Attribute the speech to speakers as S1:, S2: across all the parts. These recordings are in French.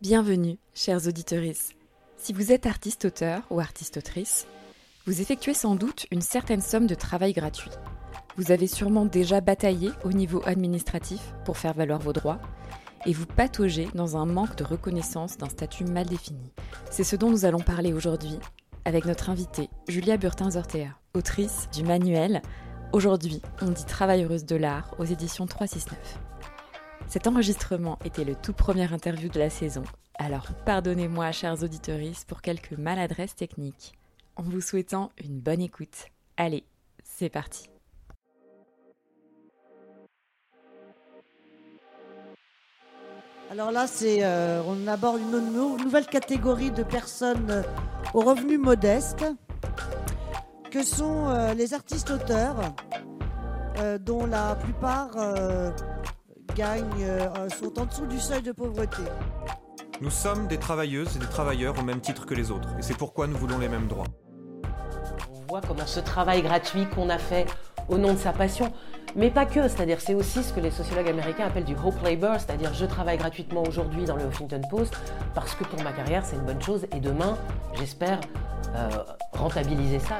S1: Bienvenue, chers auditeurs. Si vous êtes artiste-auteur ou artiste-autrice, vous effectuez sans doute une certaine somme de travail gratuit. Vous avez sûrement déjà bataillé au niveau administratif pour faire valoir vos droits et vous pataugez dans un manque de reconnaissance d'un statut mal défini. C'est ce dont nous allons parler aujourd'hui avec notre invitée Julia Burtin-Zortea, autrice du manuel Aujourd'hui, on dit travailleuse de l'art aux éditions 369. Cet enregistrement était le tout premier interview de la saison, alors pardonnez-moi, chers auditeurs, pour quelques maladresses techniques, en vous souhaitant une bonne écoute. Allez, c'est parti.
S2: Alors là, c'est, euh, on aborde une nouvelle catégorie de personnes euh, aux revenus modestes, que sont euh, les artistes-auteurs, dont la plupart gagnent, sont en dessous du seuil de pauvreté.
S3: Nous sommes des travailleuses et des travailleurs au même titre que les autres, et c'est pourquoi nous voulons les mêmes droits.
S4: On voit comment ce travail gratuit qu'on a fait au nom de sa passion, mais pas que, c'est-à-dire c'est aussi ce que les sociologues américains appellent du hope labor, c'est-à-dire je travaille gratuitement aujourd'hui dans le Huffington Post parce que pour ma carrière c'est une bonne chose et demain j'espère euh, rentabiliser ça.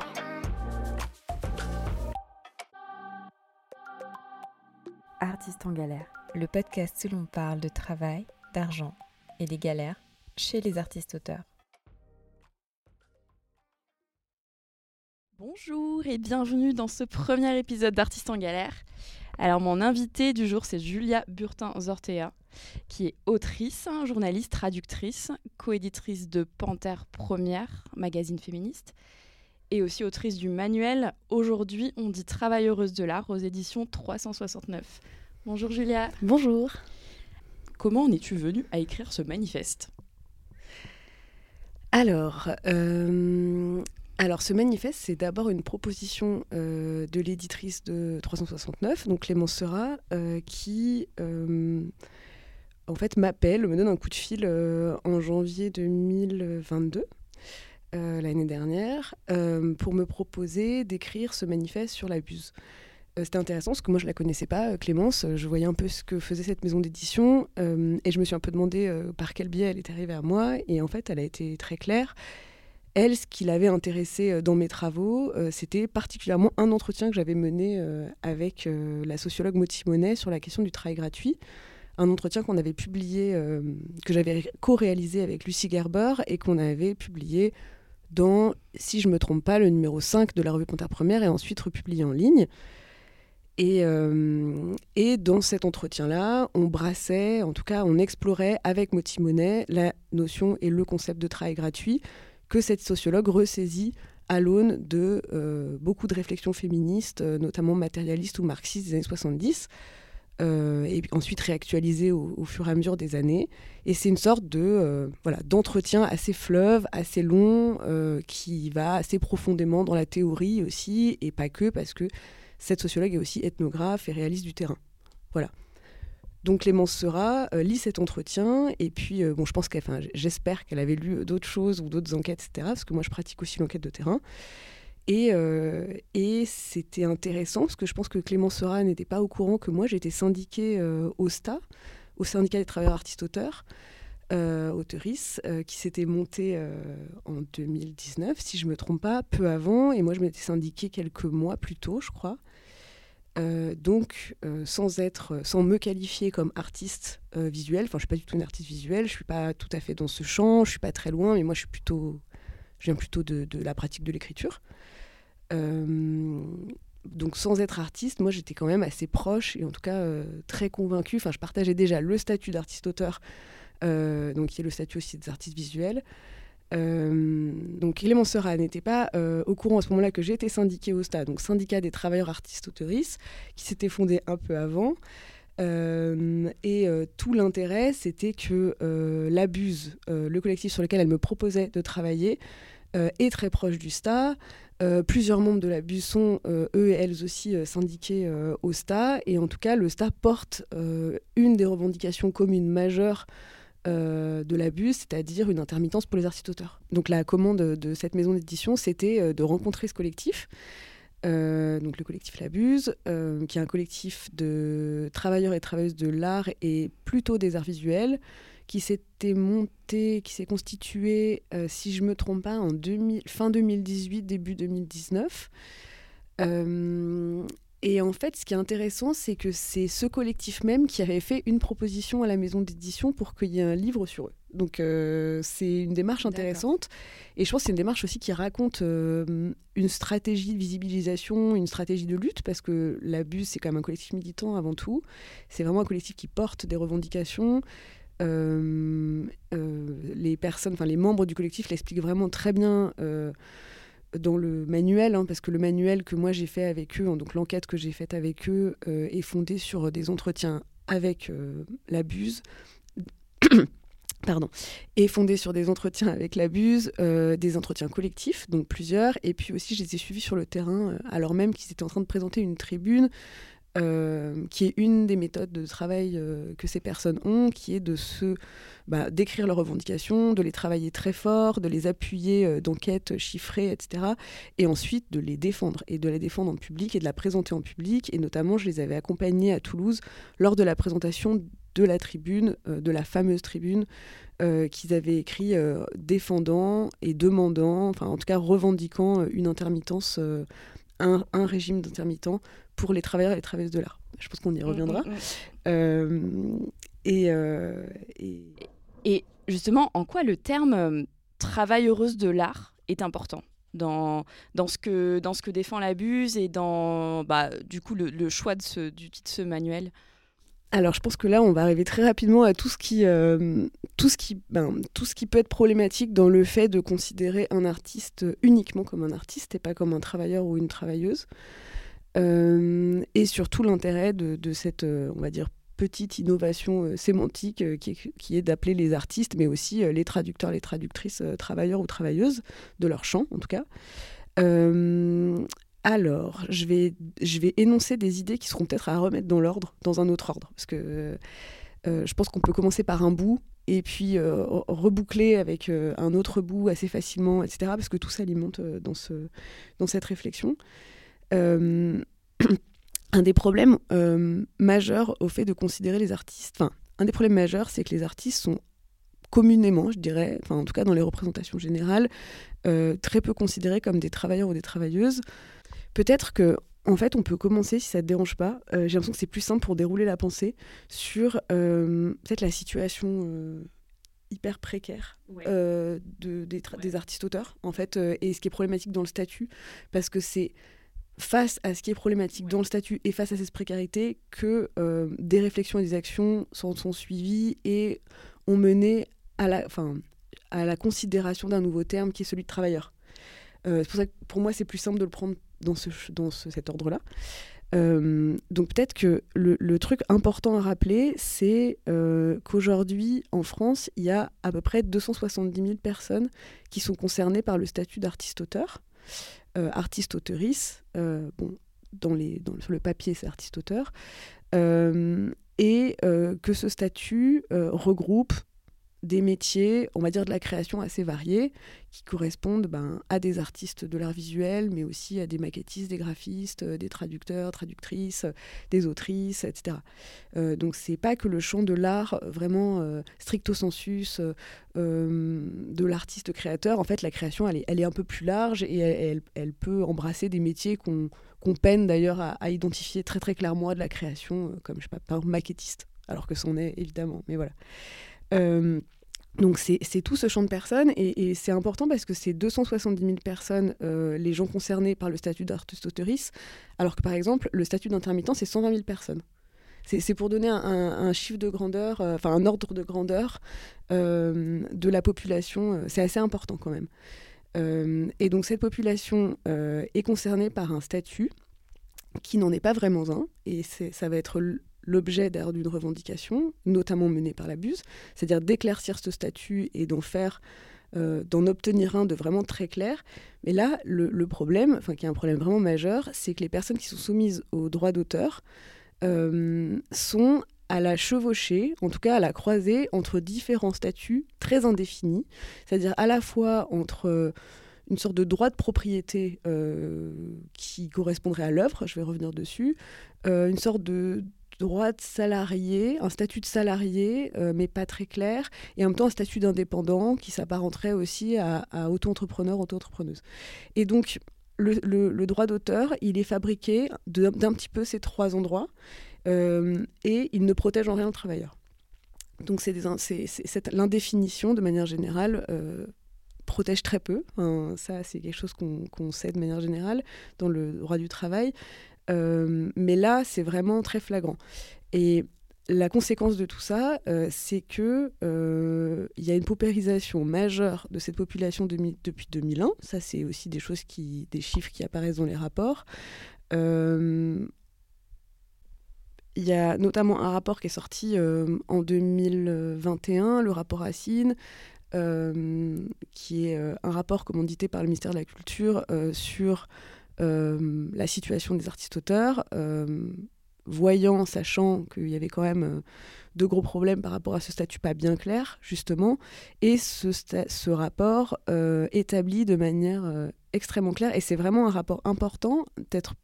S1: Artistes en galère, le podcast où l'on parle de travail, d'argent et des galères chez les artistes auteurs. Bonjour et bienvenue dans ce premier épisode d'Artistes en galère. Alors mon invité du jour c'est Julia Burtin-Zortea qui est autrice, journaliste, traductrice, coéditrice de Panthère Première, magazine féministe, et aussi autrice du manuel Aujourd'hui on dit travailleuse de l'art aux éditions 369. Bonjour Julia.
S5: Bonjour.
S1: Comment en es-tu venue à écrire ce manifeste?
S5: Alors, euh, alors, ce manifeste, c'est d'abord une proposition euh, de l'éditrice de 369, donc Clémence Sera, euh, qui en fait m'appelle, me donne un coup de fil en janvier 2022, l'année dernière, pour me proposer d'écrire ce manifeste sur l'abuse. C'était intéressant parce que moi je la connaissais pas, Clémence. Je voyais un peu ce que faisait cette maison d'édition et je me suis un peu demandé par quel biais elle est arrivée à moi. Et en fait, elle a été très claire elle, ce qui l'avait intéressé euh, dans mes travaux, euh, c'était particulièrement un entretien que j'avais mené euh, avec la sociologue Moti Monet sur la question du travail gratuit. Un entretien qu'on avait publié, que j'avais co-réalisé avec Lucie Gerber et qu'on avait publié dans, si je ne me trompe pas, le numéro 5 de la revue Panthère Première et ensuite republié en ligne. Et, et, dans cet entretien-là, on brassait, en tout cas, on explorait avec Moti Monet la notion et le concept de travail gratuit que cette sociologue ressaisit à l'aune de euh, beaucoup de réflexions féministes, euh, notamment matérialistes ou marxistes des années 70, euh, et ensuite réactualisées au, fur et à mesure des années. Et c'est une sorte de voilà d'entretien assez fleuve, assez long, qui va assez profondément dans la théorie aussi, et pas que, parce que cette sociologue est aussi ethnographe et réaliste du terrain. Voilà. Donc Clémence Sera euh, lit cet entretien et puis euh, bon, je pense qu'elle, j'espère qu'elle avait lu d'autres choses ou d'autres enquêtes, etc. Parce que moi, je pratique aussi l'enquête de terrain. Et, euh, et c'était intéressant parce que je pense que Clémence Sera n'était pas au courant que moi j'étais syndiquée au STA, au syndicat des travailleurs artistes-auteurs, euh, qui s'était monté en 2019, si je me trompe pas, peu avant. Et moi je m'étais syndiquée quelques mois plus tôt, je crois. Euh, donc, euh, sans être, sans me qualifier comme artiste euh, visuel, enfin, je suis pas du tout une artiste visuelle, je suis pas tout à fait dans ce champ, je suis pas très loin, mais moi, je suis plutôt, viens plutôt de, la pratique de l'écriture. donc, sans être artiste, moi, j'étais quand même assez proche et en tout cas très convaincue. Enfin, je partageais déjà le statut d'artiste-auteur, donc qui est le statut aussi des artistes visuels. Euh, donc Clémence Sera n'était pas euh, au courant à ce moment-là que j'étais syndiquée au STA, donc syndicat des travailleurs artistes autoristes, qui s'était fondé un peu avant. Euh, et tout l'intérêt, c'était que l'Abuse, le collectif sur lequel elle me proposait de travailler, est très proche du STA. plusieurs membres de l'Abuse sont, eux et elles aussi, syndiqués au STA. Et en tout cas, le STA porte une des revendications communes majeures euh, de l'abus, c'est-à-dire une intermittence pour les artistes-auteurs. Donc la commande de cette maison d'édition, c'était euh, de rencontrer ce collectif. donc le collectif L'Abuse, qui est un collectif de travailleurs et travailleuses de l'art et plutôt des arts visuels, qui s'était monté, qui s'est constitué, si je me trompe pas, en 2000, fin 2018, début 2019. Et en fait, ce qui est intéressant, c'est que c'est ce collectif même qui avait fait une proposition à la maison d'édition pour qu'il y ait un livre sur eux. Donc euh, c'est une démarche intéressante. Et je pense que c'est une démarche aussi qui raconte euh, une stratégie de visibilisation, une stratégie de lutte, parce que l'abus, c'est quand même un collectif militant avant tout. C'est vraiment un collectif qui porte des revendications. Euh, les personnes, enfin les membres du collectif l'expliquent vraiment très bien dans le manuel, hein, parce que le manuel que moi j'ai fait avec eux, donc l'enquête que j'ai faite avec eux, euh, est fondée sur des entretiens avec euh. Pardon, est fondée sur des entretiens avec l'abuse, euh, des entretiens collectifs, donc plusieurs, et puis aussi je les ai suivis sur le terrain, alors même qu'ils étaient en train de présenter une tribune qui est une des méthodes de travail que ces personnes ont, qui est de se bah, d'écrire leurs revendications, de les travailler très fort, de les appuyer euh, d'enquêtes chiffrées, etc. Et ensuite de les défendre, et de les défendre en public et de la présenter en public. Et notamment, je les avais accompagnés à Toulouse lors de la présentation de la tribune, euh, de la fameuse tribune euh, qu'ils avaient écrit défendant et demandant, enfin en tout cas revendiquant une intermittence, un, régime d'intermittent pour les travailleurs et les travailleuses de l'art. Je pense qu'on y mm, reviendra. Mm, mm. et,
S1: et justement, en quoi le terme euh, travailleuse de l'art est important dans, dans, ce que, dans ce que défend l'abuse et dans bah, du coup le, choix de ce, du titre de ce manuel?
S5: Alors, je pense que là, on va arriver très rapidement à tout ce qui, euh, tout ce qui, ben, tout ce qui peut être problématique dans le fait de considérer un artiste uniquement comme un artiste et pas comme un travailleur ou une travailleuse. Euh, et surtout l'intérêt de, cette, on va dire, petite innovation euh, sémantique euh, qui est, d'appeler les artistes, mais aussi euh, les traducteurs, les traductrices, travailleurs ou travailleuses de leur champ, en tout cas. Alors, je vais, je vais énoncer des idées qui seront peut-être à remettre dans l'ordre, dans un autre ordre, parce que je pense qu'on peut commencer par un bout et puis reboucler avec un autre bout assez facilement, etc., parce que tout s'alimente dans, ce, dans cette réflexion. un des problèmes euh, majeurs au fait de considérer les artistes, enfin, un des problèmes majeurs, c'est que les artistes sont communément, je dirais, enfin en tout cas dans les représentations générales, euh, très peu considérés comme des travailleurs ou des travailleuses. Peut-être que, en fait, on peut commencer, si ça ne te dérange pas, euh, j'ai l'impression que c'est plus simple pour dérouler la pensée, sur peut-être la situation hyper précaire de, des, des artistes-auteurs, en fait, et ce qui est problématique dans le statut, parce que c'est face à ce qui est problématique dans le statut et face à cette précarité que euh, des réflexions et des actions sont, sont suivies et ont mené à la, à la considération d'un nouveau terme qui est celui de travailleur. Euh, pour ça que pour moi, c'est plus simple de le prendre dans, ce, dans cet ordre-là. Euh, donc peut-être que le, truc important à rappeler, c'est qu'aujourd'hui, en France, il y a à peu près 270 000 personnes qui sont concernées par le statut d'artiste-auteur. Euh, artiste-auteurice. Euh, bon, dans sur le papier, c'est artiste-auteur. Euh, et que ce statut regroupe des métiers, on va dire de la création assez variés, qui correspondent ben, à des artistes de l'art visuel, mais aussi à des maquettistes, des graphistes, euh, des traducteurs, traductrices, des autrices, etc. Euh, donc c'est pas que le champ de l'art vraiment euh, stricto sensus de l'artiste créateur. En fait, la création, elle est, elle est un peu plus large et elle, elle, peut embrasser des métiers qu'on peine d'ailleurs à, identifier très très clairement de la création, comme je sais pas, par maquettiste, alors que c'en est évidemment. Mais voilà. Euh, donc c'est tout ce champ de personnes et, c'est important parce que c'est 270 000 personnes, euh, les gens concernés par le statut d'artiste auteurice, alors que par exemple le statut d'intermittent c'est 120 000 personnes. C'est pour donner un, chiffre de grandeur, euh, enfin un ordre de grandeur de la population, c'est assez important quand même. et donc cette population est concernée par un statut qui n'en est pas vraiment un, et ça va être l'objet d'ailleurs d'une revendication, notamment menée par la BUSE, c'est-à-dire d'éclaircir ce statut et d'en faire, euh, d'en obtenir un de vraiment très clair. Mais là, le, problème, enfin qui est un problème vraiment majeur, c'est que les personnes qui sont soumises aux droits d'auteur euh, sont à la chevauchée, en tout cas à la croisée entre différents statuts très indéfinis, c'est-à-dire à la fois entre une sorte de droit de propriété qui correspondrait à l'œuvre, je vais revenir dessus, une sorte de droit de salarié, un statut de salarié, mais pas très clair, et en même temps un statut d'indépendant qui s'apparenterait aussi à, à auto-entrepreneur, auto-entrepreneuse. Et donc, le, droit d'auteur, il est fabriqué d'un petit peu ces trois endroits euh, et il ne protège en rien le travailleur. Donc c'est l'indéfinition, de manière générale, euh, protège très peu. ça, c'est quelque chose qu'on sait de manière générale dans le droit du travail. Euh, mais là, c'est vraiment très flagrant. Et la conséquence de tout ça, euh, c'est que euh, il y a une paupérisation majeure de cette population depuis 2001. Ça, c'est aussi des choses qui, des chiffres qui apparaissent dans les rapports. Euh, il y a notamment un rapport qui est sorti en 2021, le rapport Racine, qui est un rapport commandité par le ministère de la Culture sur la situation des artistes-auteurs voyant, sachant qu'il y avait quand même euh, de gros problèmes par rapport à ce statut pas bien clair, justement, et ce, ce rapport euh, établi de manière euh, extrêmement claire, et c'est vraiment un rapport important, peut-être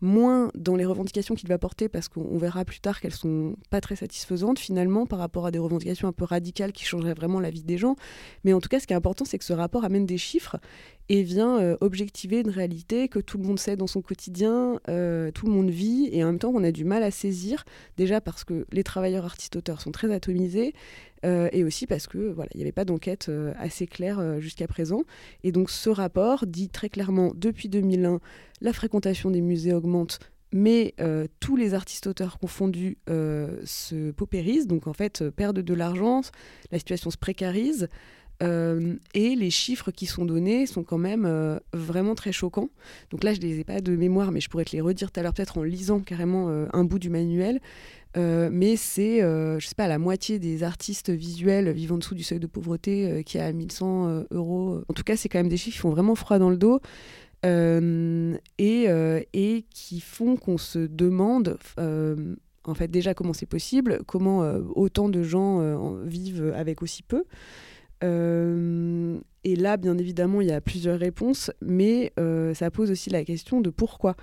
S5: moins dans les revendications qu'il va porter, parce qu'on verra plus tard qu'elles sont pas très satisfaisantes finalement par rapport à des revendications un peu radicales qui changeraient vraiment la vie des gens. Mais en tout cas, ce qui est important, c'est que ce rapport amène des chiffres et vient euh, objectiver une réalité que tout le monde sait dans son quotidien, euh, tout le monde vit, et en même temps on a du mal à saisir, déjà parce que les travailleurs artistes-auteurs sont très atomisés, euh, et aussi parce que voilà, il n'y avait pas d'enquête assez claire jusqu'à présent. Et donc ce rapport dit très clairement, depuis 2001, la fréquentation des musées augmente mais tous les artistes-auteurs confondus se paupérisent, donc en fait perdent de l'argent, la situation se précarise. Euh, et les chiffres qui sont donnés sont quand même euh, vraiment très choquants. Donc là, je ne les ai pas de mémoire, mais je pourrais te les redire tout à l'heure, peut-être en lisant carrément euh, un bout du manuel. mais c'est, je sais pas, la moitié des artistes visuels vivant en dessous du seuil de pauvreté qui a 1100 euros. En tout cas, c'est quand même des chiffres qui font vraiment froid dans le dos. Et, qui font qu'on se demande en fait déjà comment c'est possible, comment autant de gens vivent avec aussi peu. Euh, et là, bien évidemment, il y a plusieurs réponses, mais euh, ça pose aussi la question de pourquoi.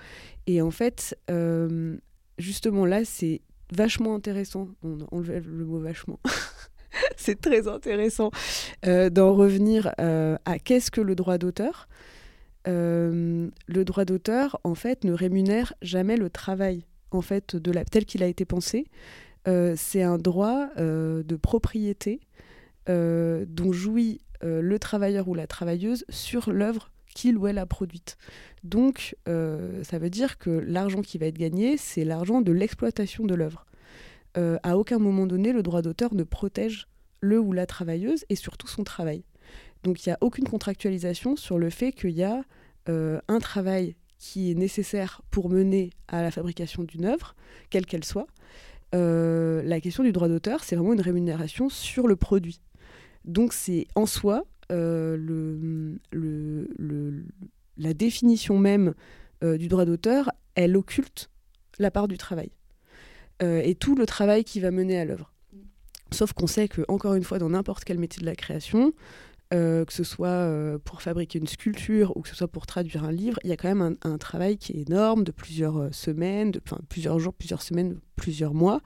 S5: Et en fait, euh, justement, là, c'est vachement intéressant. On enlève le mot vachement. c'est très intéressant d'en revenir à qu'est-ce que le droit d'auteur. le droit d'auteur, en fait, ne rémunère jamais le travail en fait tel qu'il a été pensé. c'est un droit de propriété dont jouit euh, le travailleur ou la travailleuse sur l'œuvre qu'il ou elle a produite. Donc, euh, ça veut dire que l'argent qui va être gagné, c'est l'argent de l'exploitation de l'œuvre. à aucun moment donné, le droit d'auteur ne protège le ou la travailleuse et surtout son travail. Donc, il n'y a aucune contractualisation sur le fait qu'il y a un travail qui est nécessaire pour mener à la fabrication d'une œuvre, quelle qu'elle soit. la question du droit d'auteur, c'est vraiment une rémunération sur le produit. Donc c'est en soi euh, la définition même euh, du droit d'auteur, elle occulte la part du travail euh, et tout le travail qui va mener à l'œuvre. Sauf qu'on sait que, encore une fois, dans n'importe quel métier de la création, que ce soit pour fabriquer une sculpture ou que ce soit pour traduire un livre, il y a quand même un, travail qui est énorme de plusieurs semaines, de, plusieurs jours, plusieurs semaines, plusieurs mois.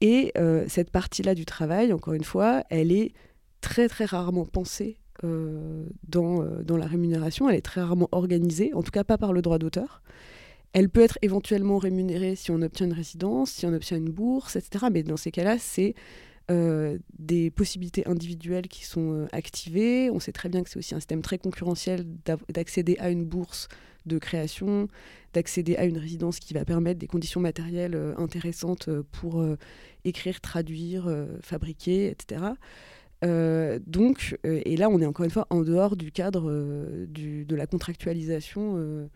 S5: Et cette partie-là du travail, encore une fois, elle est très très rarement pensée euh, dans, euh, dans la rémunération, elle est très rarement organisée, en tout cas pas par le droit d'auteur. Elle peut être éventuellement rémunérée si on obtient une résidence, si on obtient une bourse, etc. Mais dans ces cas-là, c'est euh, des possibilités individuelles qui sont activées. On sait très bien que c'est aussi un système très concurrentiel d'accéder à une bourse de création, d'accéder à une résidence qui va permettre des conditions matérielles intéressantes pour écrire, traduire, fabriquer, etc. Euh, donc, euh, et là, on est encore une fois en dehors du cadre euh, de la contractualisation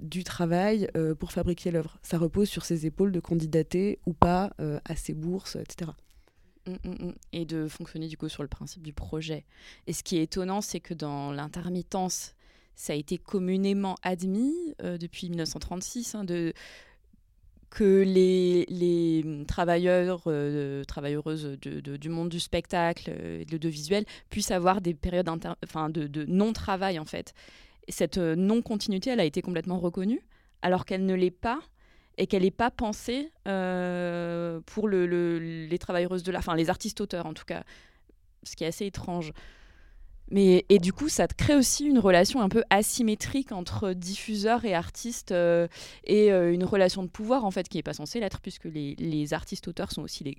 S5: du travail pour fabriquer l'œuvre. Ça repose sur ses épaules de candidater ou pas à ses bourses, etc.
S1: Mm, mm, mm. Et de fonctionner du coup sur le principe du projet. Et ce qui est étonnant, c'est que dans l'intermittence, ça a été communément admis depuis 1936 hein, de que les, les travailleurs, euh, travailleuses du monde du spectacle et de l'audiovisuel puissent avoir des périodes enfin, de, non-travail en fait. cette non-continuité, elle a été complètement reconnue, alors qu'elle ne l'est pas et qu'elle n'est pas pensée pour le, les travailleuses de l'art, enfin les artistes-auteurs en tout cas, ce qui est assez étrange. Mais, et du coup, ça crée aussi une relation un peu asymétrique entre diffuseurs et artistes euh, et euh, une relation de pouvoir en fait qui n'est pas censée l'être puisque les, les artistes-auteurs sont aussi les,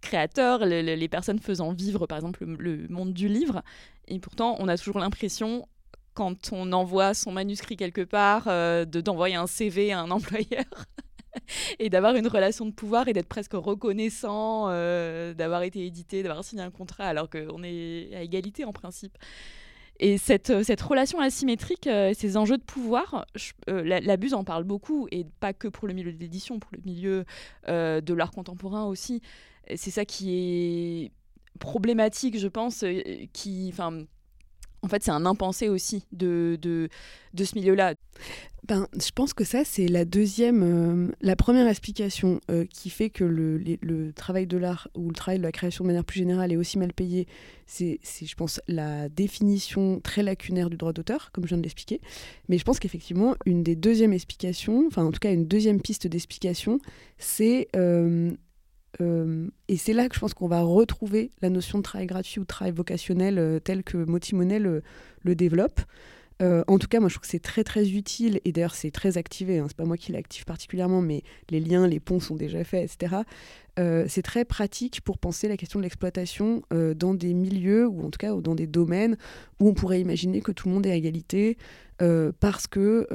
S1: créateurs, les, personnes faisant vivre par exemple le, monde du livre. Et pourtant, on a toujours l'impression quand on envoie son manuscrit quelque part euh, de d'envoyer un CV à un employeur. et d'avoir une relation de pouvoir et d'être presque reconnaissant euh, d'avoir été édité, d'avoir signé un contrat alors qu'on est à égalité en principe. Et cette, euh, cette relation asymétrique, euh, ces enjeux de pouvoir, la, Buse en parle beaucoup, et pas que pour le milieu de l'édition, pour le milieu de l'art contemporain aussi. C'est ça qui est problématique, je pense, qui, en fait, c'est un impensé aussi de, de, ce milieu-là.
S5: Ben, je pense que ça, c'est la deuxième, euh, la première explication euh, qui fait que le, le travail de l'art ou le travail de la création de manière plus générale est aussi mal payé. C'est, je pense, la définition très lacunaire du droit d'auteur, comme je viens de l'expliquer. Mais je pense qu'effectivement, une des deuxièmes explications, enfin en tout cas une deuxième piste d'explication, c'est euh, et c'est là que je pense qu'on va retrouver la notion de travail gratuit ou de travail vocationnel euh, tel que Motimonel le, le développe. Euh, en tout cas, moi, je trouve que c'est très très utile et d'ailleurs c'est très activé. Hein, c'est pas moi qui l'active particulièrement, mais les liens, les ponts sont déjà faits, etc. Euh, c'est très pratique pour penser la question de l'exploitation euh, dans des milieux ou en tout cas dans des domaines où on pourrait imaginer que tout le monde est à égalité euh, parce que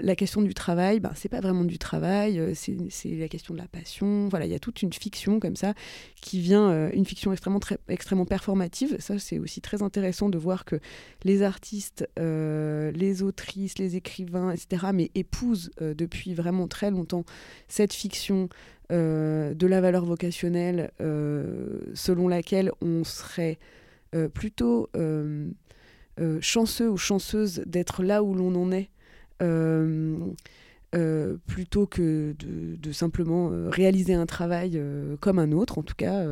S5: la question du travail, ben, c'est pas vraiment du travail, c'est la question de la passion. Voilà, il y a toute une fiction comme ça qui vient, une fiction extrêmement, très, extrêmement performative. Ça, c'est aussi très intéressant de voir que les artistes, les autrices, les écrivains, etc., mais épousent depuis vraiment très longtemps cette fiction euh, de la valeur vocationnelle euh, selon laquelle on serait euh, chanceux ou chanceuse d'être là où l'on en est. plutôt que de, simplement réaliser un travail comme un autre. En tout cas,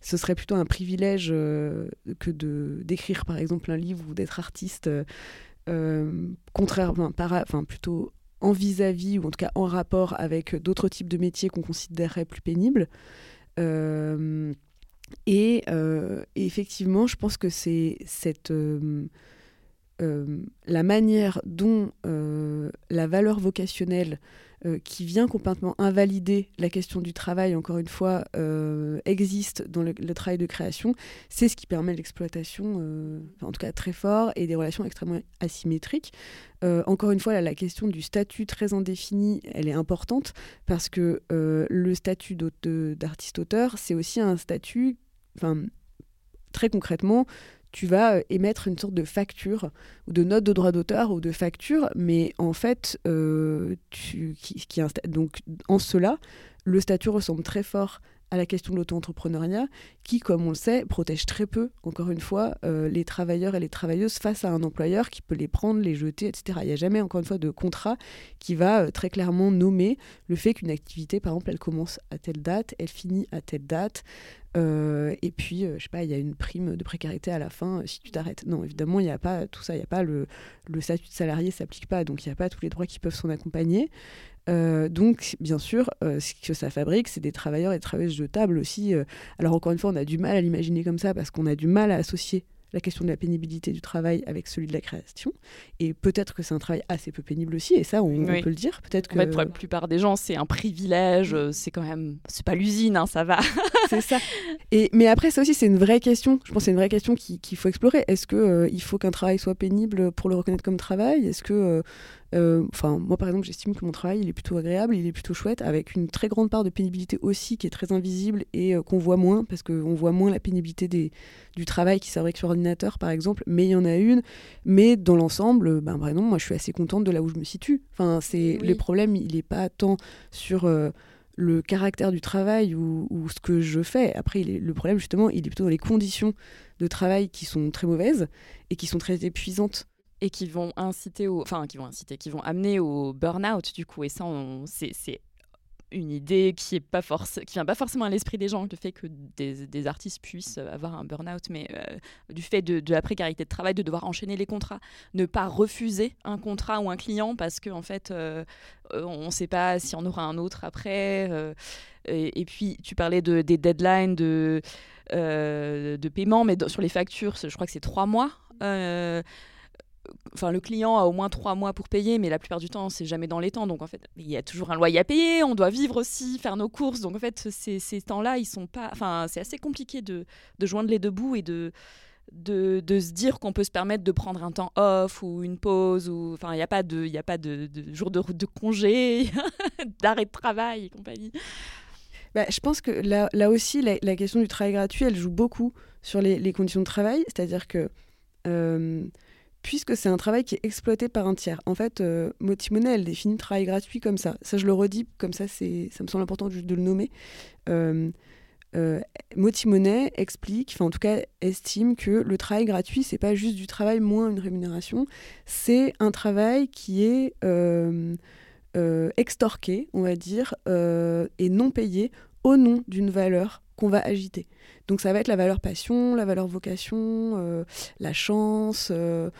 S5: ce serait plutôt un privilège que de d'écrire par exemple un livre ou d'être artiste. contrairement, plutôt en vis-à-vis, ou en tout cas en rapport avec d'autres types de métiers qu'on considérerait plus pénibles. Euh, et, euh, effectivement, je pense que c'est cette euh, la manière dont la valeur vocationnelle euh, qui vient complètement invalider la question du travail, encore une fois, euh, existe dans le, travail de création, c'est ce qui permet l'exploitation, euh, en tout cas très fort, et des relations extrêmement asymétriques. encore une fois, la question du statut très indéfini, elle est importante, parce que le statut d'artiste-auteur, c'est aussi un statut, très concrètement, tu vas euh, émettre une sorte de facture ou de note de droit d'auteur ou de facture, mais en fait, euh, en cela, le statut ressemble très fort à la question de l'auto-entrepreneuriat, qui, comme on le sait, protège très peu, encore une fois, euh, les travailleurs et les travailleuses face à un employeur qui peut les prendre, les jeter, etc. Il n'y a jamais, encore une fois, de contrat qui va très clairement nommer le fait qu'une activité, par exemple, elle commence à telle date, elle finit à telle date, euh, et puis, je sais pas, il y a une prime de précarité à la fin si tu t'arrêtes. Non, évidemment, il n'y a pas tout ça, il n'y a pas le, le statut de salarié s'applique pas, donc il n'y a pas tous les droits qui peuvent s'en accompagner. Euh, donc, bien sûr, euh, ce que ça fabrique, c'est des travailleurs et des travailleuses jetables aussi. Euh. alors, encore une fois, on a du mal à l'imaginer comme ça parce qu'on a du mal à associer la question de la pénibilité du travail avec celui de la création. Et peut-être que c'est un travail assez peu pénible aussi, et ça, on, peut le dire. Peut-être que...
S1: pour la plupart des gens, c'est un privilège, c'est quand même... C'est pas l'usine, hein, ça va.
S5: c'est ça. Et, mais après, ça aussi, c'est une vraie question. Je pense que c'est une vraie question qu'il faut explorer. Est-ce qu'il il faut qu'un travail soit pénible pour le reconnaître comme travail? Est-ce que euh, enfin, moi, par exemple, j'estime que mon travail, il est plutôt agréable, il est plutôt chouette, avec une très grande part de pénibilité aussi, qui est très invisible et euh, qu'on voit moins, parce qu'on voit moins la pénibilité des, du travail qui que sur ordinateur, par exemple, mais il y en a une. Mais dans l'ensemble, ben, par exemple, moi, je suis assez contente de là où je me situe. Enfin, c'est le problème, il n'est pas tant sur euh, le caractère du travail ou, ce que je fais. Après, le problème, justement, il est plutôt dans les conditions de travail qui sont très mauvaises et qui sont très épuisantes
S1: et qui vont inciter au, enfin qui vont inciter, qui vont amener au burn-out du coup. Et ça, c'est une idée qui est pas force, qui vient pas forcément à l'esprit des gens, le fait que des, artistes puissent avoir un burn-out, mais euh, du fait de, la précarité de travail, de devoir enchaîner les contrats, ne pas refuser un contrat ou un client parce qu'en en fait, euh, on ne sait pas si on aura un autre après. Euh, et, puis, tu parlais de, des deadlines de, de paiement, mais sur les factures, je crois que c'est trois mois enfin le client a au moins trois mois pour payer, mais la plupart du temps c'est jamais dans les temps. Donc en fait il y a toujours un loyer à payer, on doit vivre aussi, faire nos courses. Donc en fait ces, ces temps-là ils sont pas, enfin c'est assez compliqué de, de, joindre les deux bouts et de de, de se dire qu'on peut se permettre de prendre un temps off ou une pause enfin il n'y a pas de il a pas de, jour de, de congé, d'arrêt de travail et compagnie.
S5: Bah, je pense que là, là aussi, la, question du travail gratuit, elle joue beaucoup sur les, les conditions de travail. C'est-à-dire que euh, puisque c'est un travail qui est exploité par un tiers. En fait, euh, elle définit le travail gratuit comme ça. Ça, je le redis, comme ça, ça me semble important de le nommer. Euh, euh, explique, enfin en tout cas estime que le travail gratuit, c'est pas juste du travail moins une rémunération, c'est un travail qui est euh, extorqué, on va dire, et non payé au nom d'une valeur qu'on va agiter. Donc ça va être la valeur passion, la valeur vocation, euh, la chance. Euh,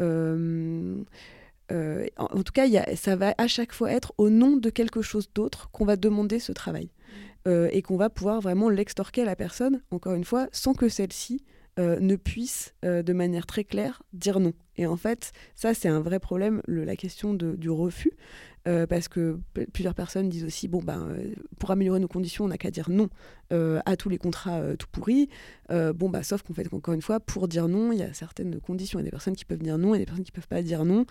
S5: euh, en, tout cas, y a, ça va à chaque fois être au nom de quelque chose d'autre qu'on va demander ce travail. et qu'on va pouvoir vraiment l'extorquer à la personne, encore une fois, sans que celle-ci ne puisse de manière très claire dire non. Et en fait, ça, c'est un vrai problème, la question du refus. Euh, parce que plusieurs personnes disent aussi bon ben euh, pour améliorer nos conditions on n'a qu'à dire non euh, à tous les contrats tout pourris. Bon bah sauf qu'en fait encore une fois pour dire non il y a certaines conditions. Il y a des personnes qui peuvent dire non et des personnes qui peuvent pas dire non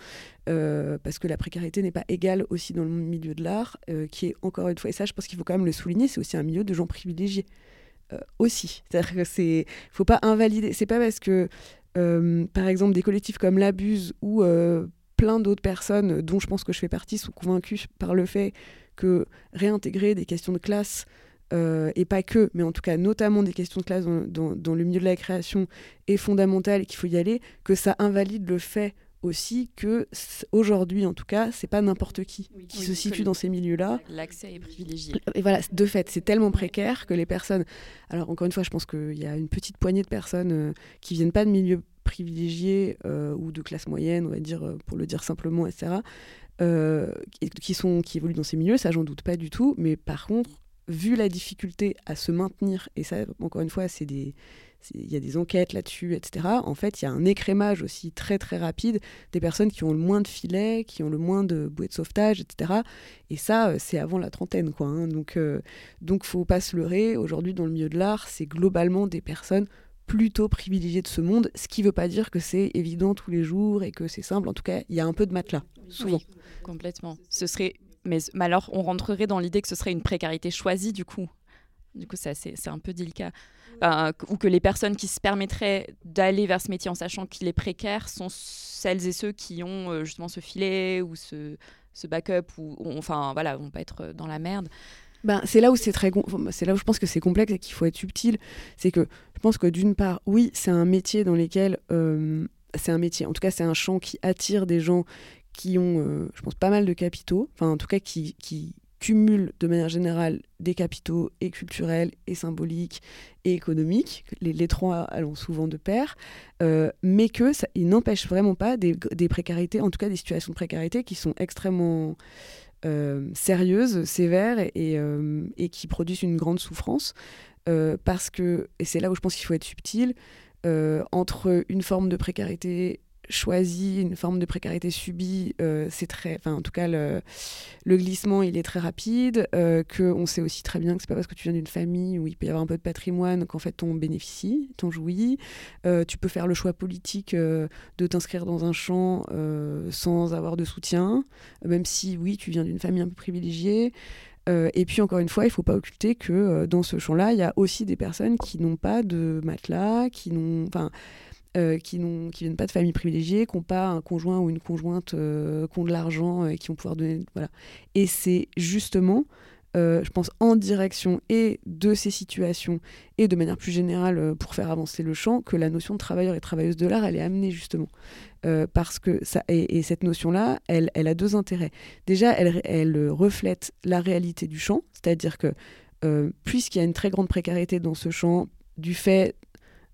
S5: parce que la précarité n'est pas égale aussi dans le milieu de l'art qui est encore une fois et ça je pense qu'il faut quand même le souligner c'est aussi un milieu de gens privilégiés aussi. C'est-à-dire que c'est faut pas invalider. C'est pas parce que par exemple des collectifs comme l'abuse ou plein d'autres personnes, dont je pense que je fais partie, sont convaincues par le fait que réintégrer des questions de classe, euh, et pas que, mais en tout cas notamment des questions de classe dans, le milieu de la création, est fondamental et qu'il faut y aller, que ça invalide le fait aussi que aujourd'hui en tout cas c'est pas n'importe qui qui se situe dans ces milieux-là.
S1: L'accès est privilégié.
S5: Et voilà de fait c'est tellement précaire que les personnes alors encore une fois je pense qu'il y a une petite poignée de personnes euh, qui viennent pas de milieux privilégiés euh, ou de classe moyenne, on va dire, euh, pour le dire simplement, etc., euh, qui, sont, qui évoluent dans ces milieux, ça j'en doute pas du tout, mais par contre, vu la difficulté à se maintenir, et ça, encore une fois, c'est des il y a des enquêtes là-dessus, etc. En fait, il y a un écrémage aussi très très rapide des personnes qui ont le moins de filets, qui ont le moins de bouées de sauvetage, etc. Et ça, c'est avant la trentaine, quoi. Hein. Donc, donc, faut pas se leurrer. Aujourd'hui, dans le milieu de l'art, c'est globalement des personnes plutôt privilégié de ce monde, ce qui ne veut pas dire que c'est évident tous les jours et que c'est simple. En tout cas, il y a un peu de matelas, souvent.
S1: complètement. Ce serait, mais, alors, on rentrerait dans l'idée que ce serait une précarité choisie, du coup. Du coup, c'est un peu délicat. ou que les personnes qui se permettraient d'aller vers ce métier en sachant qu'il est précaire sont celles et ceux qui ont euh, justement ce filet ou ce, backup, ou, enfin voilà, vont pas être dans la merde.
S5: Ben, c'est là où c'est très c'est là où je pense que c'est complexe et qu'il faut être subtil. C'est que je pense que d'une part oui c'est un métier dans lequel euh, c'est un métier en tout cas c'est un champ qui attire des gens qui ont euh, je pense pas mal de capitaux enfin en tout cas qui, qui cumulent de manière générale des capitaux et culturels et symboliques et économiques. Les, les trois allons souvent de pair euh, mais que ça, il n'empêche vraiment pas des, des précarités en tout cas des situations de précarité qui sont extrêmement euh, sérieuses, sévères euh, et, qui produisent une grande souffrance. Euh, parce que, et c'est là où je pense qu'il faut être subtil, entre une forme de précarité choisi une forme de précarité subie, euh, c'est très, enfin en tout cas le, glissement il est très rapide, euh, que on sait aussi très bien que c'est pas parce que tu viens d'une famille où il peut y avoir un peu de patrimoine qu'en fait on bénéficie, t'en jouis. Euh, tu peux faire le choix politique de t'inscrire dans un champ sans avoir de soutien, même si oui tu viens d'une famille un peu privilégiée. et puis encore une fois, il ne faut pas occulter que dans ce champ-là, il y a aussi des personnes qui n'ont pas de matelas, qui n'ont, enfin, euh, qui ne viennent pas de familles privilégiées, qui n'ont pas un conjoint ou une conjointe euh, qui ont de l'argent et qui vont pouvoir donner. Voilà. Et c'est justement euh, je pense, en direction et de ces situations et de manière plus générale euh, pour faire avancer le champ, que la notion de travailleur et travailleuse de l'art, elle est amenée justement. Euh, parce que ça, et, cette notion-là, elle, elle, a deux intérêts. Déjà, elle, elle reflète la réalité du champ, c'est-à-dire que puisqu'il y a une très grande précarité dans ce champ, du fait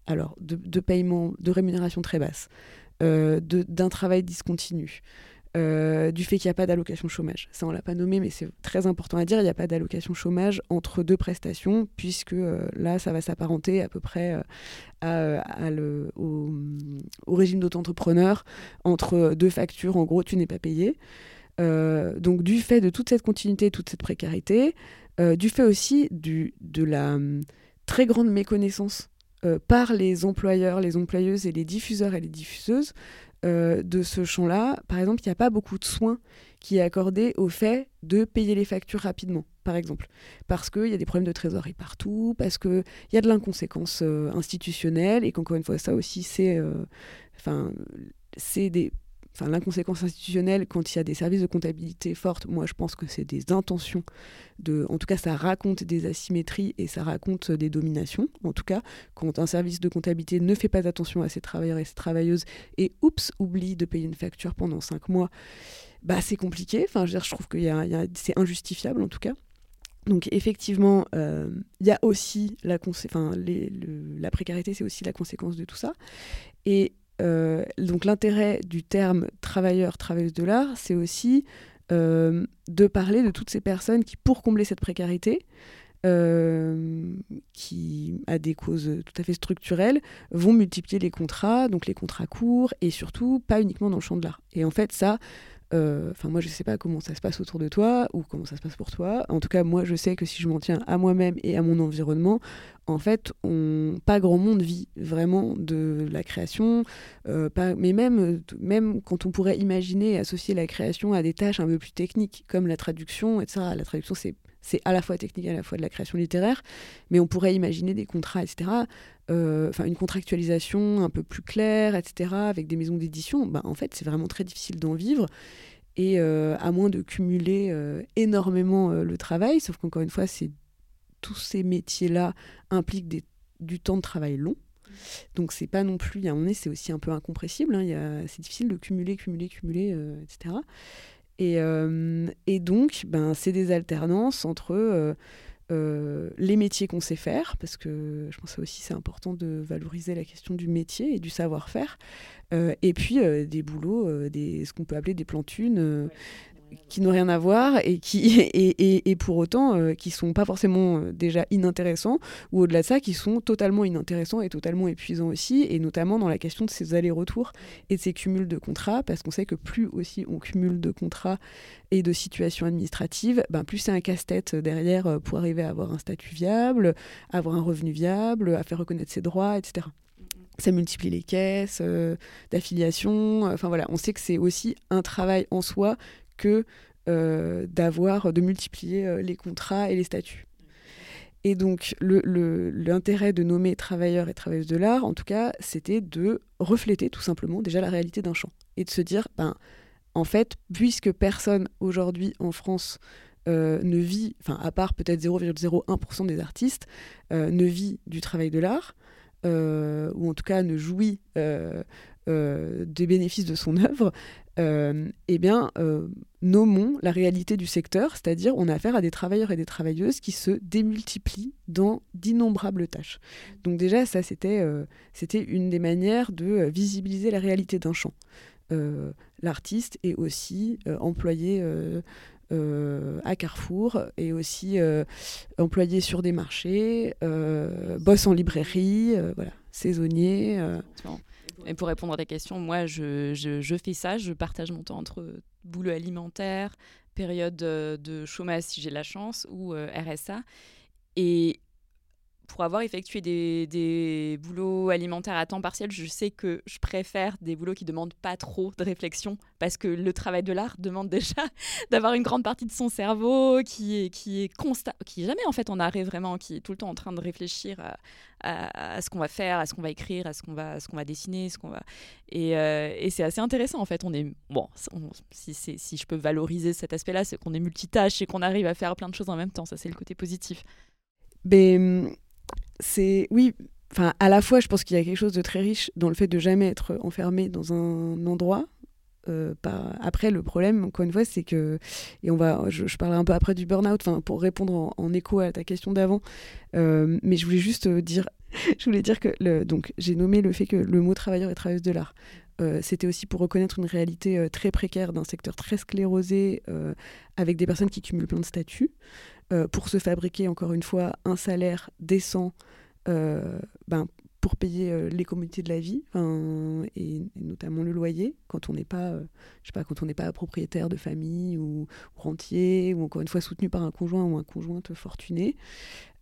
S5: alors, de, paiement, de rémunération très basse, d'un travail discontinu, euh, du fait qu'il n'y a pas d'allocation chômage. Ça, on l'a pas nommé, mais c'est très important à dire. Il n'y a pas d'allocation chômage entre deux prestations, puisque euh, là, ça va s'apparenter à peu près euh, au, régime d'auto-entrepreneur. Entre deux factures, en gros, tu n'es pas payé. donc, du fait de toute cette continuité, toute cette précarité, du fait aussi de la hum, très grande méconnaissance par les employeurs, les employeuses et les diffuseurs et les diffuseuses euh, de ce champ-là, par exemple, il n'y a pas beaucoup de soins qui est accordé au fait de payer les factures rapidement, par exemple. Parce qu'il y a des problèmes de trésorerie partout, parce qu'il y a de l'inconséquence euh, institutionnelle, et qu'encore une fois, ça aussi, euh, c'est des enfin l'inconséquence institutionnelle quand il y a des services de comptabilité fortes, moi je pense que c'est des intentions de en tout cas ça raconte des asymétries et ça raconte des dominations en tout cas. Quand un service de comptabilité ne fait pas attention à ses travailleurs et ses travailleuses et oups oublie de payer une facture pendant cinq mois bah c'est compliqué. Enfin je, trouve que c'est injustifiable en tout cas. Donc effectivement, euh, il y a aussi la, la précarité, c'est aussi la conséquence de tout ça. Et euh, donc l'intérêt du terme travailleur, travailleuse de l'art, c'est aussi euh, de parler de toutes ces personnes qui, pour combler cette précarité, euh, qui a des causes tout à fait structurelles, vont multiplier les contrats, donc les contrats courts, et surtout pas uniquement dans le champ de l'art. Et en fait, ça, enfin, moi, je sais pas comment ça se passe autour de toi ou comment ça se passe pour toi. En tout cas, moi, je sais que si je m'en tiens à moi-même et à mon environnement, en fait, on... pas grand monde vit vraiment de la création. Euh. Mais même, même quand on pourrait imaginer associer la création à des tâches un peu plus techniques, comme la traduction, etc. La traduction, c'est c'est à la fois technique, à la fois de la création littéraire, mais on pourrait imaginer des contrats, etc. Euh, enfin, une contractualisation un peu plus claire, etc., avec des maisons d'édition. Ben, en fait, c'est vraiment très difficile d'en vivre. Et euh, à moins de cumuler euh, énormément le travail, sauf qu'encore une fois, c'est tous ces métiers-là impliquent du temps de travail long. Donc c'est pas non plus, a un moment c'est aussi un peu incompressible. Hein, c'est difficile de cumuler, cumuler, cumuler, etc. Et, euh, et donc, ben, c'est des alternances entre euh, euh, les métiers qu'on sait faire, parce que je pense que aussi c'est important de valoriser la question du métier et du savoir-faire, et puis des boulots, des, ce qu'on peut appeler des plantunes, qui n'ont rien à voir et qui et, et, pour autant euh, qui sont pas forcément euh, déjà inintéressants ou au-delà de ça qui sont totalement inintéressants et totalement épuisants aussi et notamment dans la question de ces allers-retours et de ces cumuls de contrats parce qu'on sait que plus aussi on cumule de contrats et de situations administratives ben plus c'est un casse-tête derrière euh, pour arriver à avoir un statut viable avoir un revenu viable à faire reconnaître ses droits etc ça multiplie les caisses d'affiliation. Enfin voilà, on sait que c'est aussi un travail en soi que euh, d'avoir, de multiplier euh, les contrats et les statuts. Et donc, l'intérêt de nommer travailleurs et travailleuses de l'art, en tout cas, c'était de refléter tout simplement déjà la réalité d'un champ. Et de se dire, ben, en fait, puisque personne aujourd'hui en France euh, ne vit, enfin, à part peut-être 0,01% des artistes, ne vit du travail de l'art, ou en tout cas ne jouit des bénéfices de son œuvre, eh bien, euh, nommons la réalité du secteur, c'est-à-dire on a affaire à des travailleurs et des travailleuses qui se démultiplient dans d'innombrables tâches. Donc déjà, ça, c'était euh, une des manières de visibiliser la réalité d'un champ. L'artiste est aussi employé à Carrefour et aussi employé sur des marchés, bosse en librairie, voilà, saisonnier.
S1: Et pour répondre à ta question, moi, je, fais ça. Je partage mon temps entre boulot alimentaire, période de chômage si j'ai la chance, ou euh, RSA. Et pour avoir effectué des, boulots alimentaires à temps partiel, je sais que je préfère des boulots qui demandent pas trop de réflexion parce que le travail de l'art demande déjà d'avoir une grande partie de son cerveau qui est, qui est constat, qui est jamais en fait en arrêt vraiment, qui est tout le temps en train de réfléchir à, à, ce qu'on va faire, à ce qu'on va écrire, à ce qu'on va, ce qu'on va dessiner, ce qu'on va. Et, euh, c'est assez intéressant en fait. On est bon, si, si je peux valoriser cet aspect-là, c'est qu'on est multitâche et qu'on arrive à faire plein de choses en même temps. Ça, c'est le côté positif.
S5: Hum, c'est oui. Enfin, à la fois, je pense qu'il y a quelque chose de très riche dans le fait de jamais être enfermé dans un endroit, euh, après, le problème, encore une fois, c'est que, et on va, je, parlerai un peu après du burn-out, pour répondre en, écho à ta question d'avant, euh, mais je voulais juste dire, je voulais dire que, donc, j'ai nommé le fait que le mot travailleur et travailleuse de l'art, euh, c'était aussi pour reconnaître une réalité très précaire d'un secteur très sclérosé, avec des personnes qui cumulent plein de statuts, pour se fabriquer, encore une fois, un salaire décent. ben, pour payer euh, les commodités de la vie et, notamment le loyer quand on n'est pas euh, je sais pas quand on n'est pas propriétaire de famille ou, rentier ou encore une fois soutenu par un conjoint ou un conjointe fortuné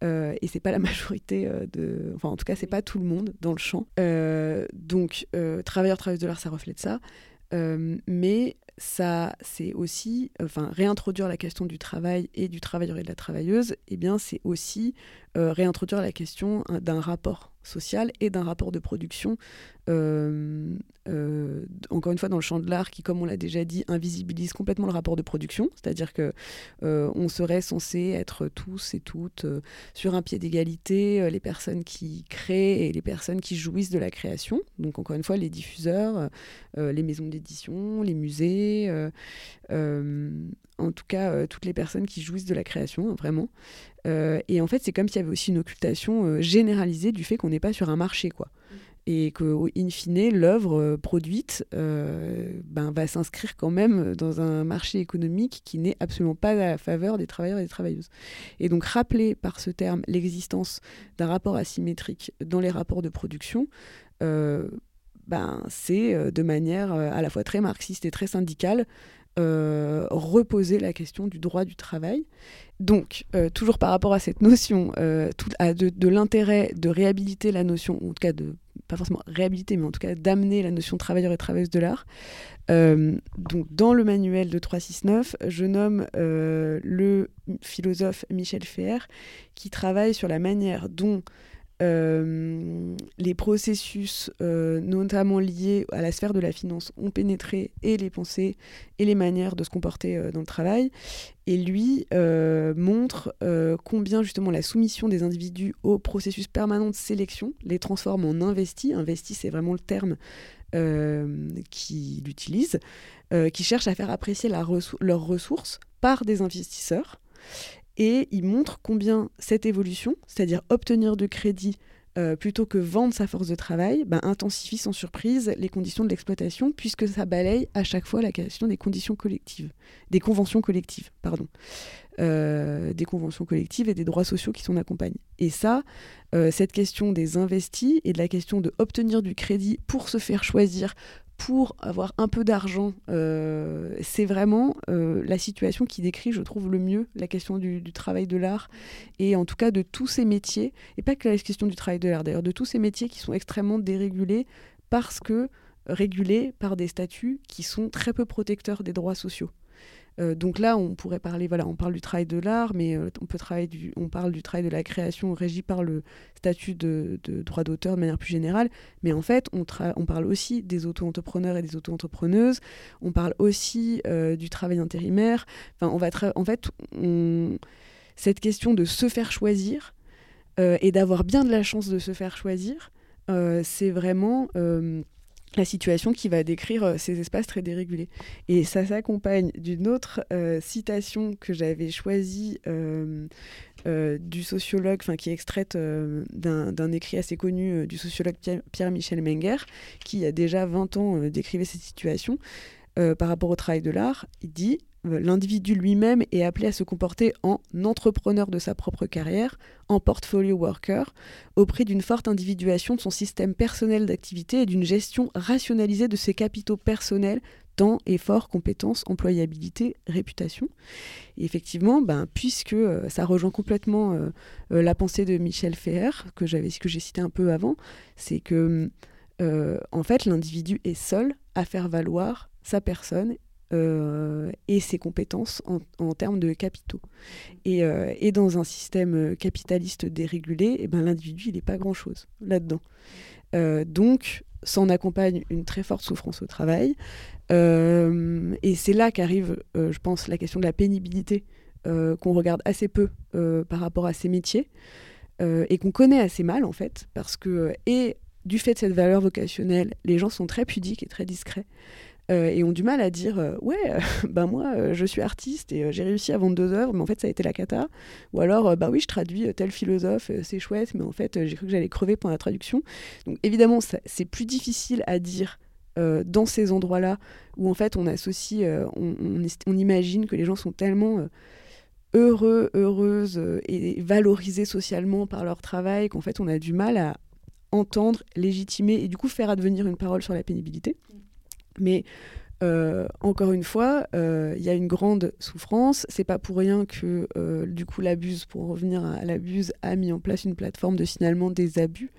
S5: euh, et c'est pas la majorité euh, de enfin en tout cas c'est pas tout le monde dans le champ. Donc travailleur travailleuse de l'art ça reflète ça. Mais ça, c'est aussi, enfin, réintroduire la question du travail et du travailleur et de la travailleuse, eh bien, c'est aussi réintroduire la question hein, d'un rapport social et d'un rapport de production, euh, euh, encore une fois dans le champ de l'art qui, comme on l'a déjà dit, invisibilise complètement le rapport de production, c'est-à-dire que euh, on serait censé être tous et toutes sur un pied d'égalité, les personnes qui créent et les personnes qui jouissent de la création, donc encore une fois les diffuseurs, les maisons d'édition, les musées, en tout cas toutes les personnes qui jouissent de la création, hein, vraiment. Euh, et en fait, c'est comme s'il y avait aussi une occultation euh, généralisée du fait qu'on n'est pas sur un marché, quoi. Et in fine, l'œuvre euh, produite ben, va s'inscrire quand même dans un marché économique qui n'est absolument pas à la faveur des travailleurs et des travailleuses. Et donc, rappeler par ce terme l'existence d'un rapport asymétrique dans les rapports de production, ben, c'est de manière à la fois très marxiste et très syndicale euh, reposer la question du droit du travail. Donc, euh, toujours par rapport à cette notion euh, de, l'intérêt de réhabiliter la notion, en tout cas de, pas forcément réhabiliter, mais en tout cas d'amener la notion de travailleur et travailleuse de l'art. donc, dans le manuel de 369, je nomme le philosophe Michel Fer qui travaille sur la manière dont euh, les processus, euh, notamment liés à la sphère de la finance, ont pénétré et les pensées et les manières de se comporter euh, dans le travail. Et lui montre combien justement la soumission des individus au processus permanent de sélection les transforme en investis. Investi, c'est vraiment le terme qu'il utilise, qui cherche à faire apprécier leurs ressources par des investisseurs et il montre combien cette évolution, c'est-à-dire obtenir de crédit euh, plutôt que vendre sa force de travail, ben, intensifie sans surprise les conditions de l'exploitation, puisque ça balaye à chaque fois la question des conditions collectives, des conventions collectives, pardon, euh, des conventions collectives et des droits sociaux qui s'en accompagnent. Et ça, euh, cette question des investis et de la question de obtenir du crédit pour se faire choisir pour avoir un peu d'argent, euh, c'est vraiment euh, la situation qui décrit, je trouve, le mieux la question du, travail de l'art et en tout cas de tous ces métiers, et pas que la question du travail de l'art d'ailleurs, de tous ces métiers qui sont extrêmement dérégulés parce que régulés par des statuts qui sont très peu protecteurs des droits sociaux. Euh, donc là, on pourrait parler, voilà, on parle du travail de l'art, mais euh, on peut travailler du, on parle du travail de la création régi par le statut de, droit d'auteur de manière plus générale. Mais en fait, on, parle aussi des auto-entrepreneurs et des auto-entrepreneuses. On parle aussi euh, du travail intérimaire. Enfin, on va en fait, cette question de se faire choisir et d'avoir bien de la chance de se faire choisir, c'est vraiment la situation qui va décrire euh, ces espaces très dérégulés. Et ça s'accompagne d'une autre euh, citation que j'avais choisie euh, du sociologue, enfin qui est extraite d'un écrit assez connu du sociologue Pierre-Michel Menger, qui il y a déjà 20 ans décrivait cette situation par rapport au travail de l'art. Il dit L'individu lui-même est appelé à se comporter en entrepreneur de sa propre carrière, en portfolio worker, au prix d'une forte individuation de son système personnel d'activité et d'une gestion rationalisée de ses capitaux personnels, temps, efforts, compétences, employabilité, réputation. Et effectivement, ben, puisque euh, ça rejoint complètement euh, euh, la pensée de Michel Ferrer, que j'avais que j'ai cité un peu avant, c'est que en fait l'individu est seul à faire valoir sa personne et ses compétences en, termes de capitaux. Et, dans un système capitaliste dérégulé, eh ben, l'individu, il n'est pas grand-chose là-dedans. donc, s'en accompagne une très forte souffrance au travail. et c'est là qu'arrive, je pense, la question de la pénibilité qu'on regarde assez peu par rapport à ces métiers. Euh, et qu'on connaît assez mal en fait, parce que, euh, et du fait de cette valeur vocationnelle, les gens sont très pudiques et très discrets. Euh, et ont du mal à dire ouais ben moi je suis artiste et j'ai réussi à vendre deux œuvres mais en fait ça a été la cata. Ou alors bah oui je traduis tel philosophe c'est chouette mais en fait j'ai cru que j'allais crever pendant la traduction. Donc évidemment c'est plus difficile à dire dans ces endroits là où en fait on associe on, on, imagine que les gens sont tellement heureux, heureuses euh, et valorisés socialement par leur travail, qu'en fait on a du mal à entendre, légitimer et du coup faire advenir une parole sur la pénibilité. Mais euh, encore une fois, euh, il y a une grande souffrance. C'est pas pour rien que du coup l'abuse, pour revenir à l'abuse, a mis en place une plateforme de signalement des abus.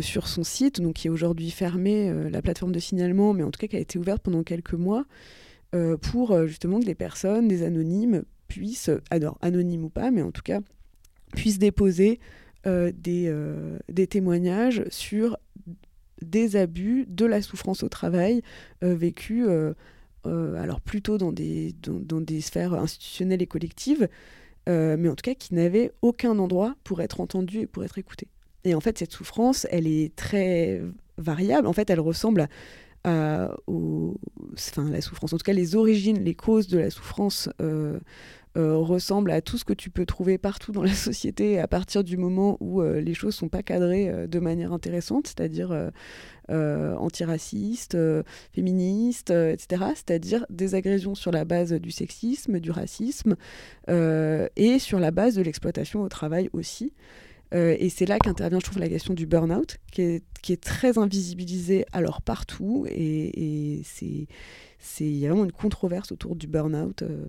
S5: sur son site, donc qui est aujourd'hui fermée, la plateforme de signalement, mais en tout cas qui a été ouverte pendant quelques mois, euh, pour euh, justement que les personnes, des anonymes, puissent, alors anonymes ou pas, mais en tout cas, puissent déposer euh, des, témoignages sur des abus, de la souffrance au travail vécue, alors plutôt dans des, sphères institutionnelles et collectives, mais en tout cas qui n'avaient aucun endroit pour être entendues et pour être écoutées. Et en fait, cette souffrance, elle est très variable. En fait, elle ressemble à à, la souffrance, en tout cas les origines, les causes de la souffrance euh, euh, ressemblent à tout ce que tu peux trouver partout dans la société à partir du moment où euh, les choses sont pas cadrées de manière intéressante, c'est-à-dire antiracistes, féministes, etc. C'est-à-dire des agressions sur la base du sexisme, du racisme et sur la base de l'exploitation au travail aussi. Euh, et c'est là qu'intervient, je trouve, la question du burn-out, qui est, qui est très invisibilisée alors partout. Et, et c'est, il y a vraiment une controverse autour du burn-out. Euh,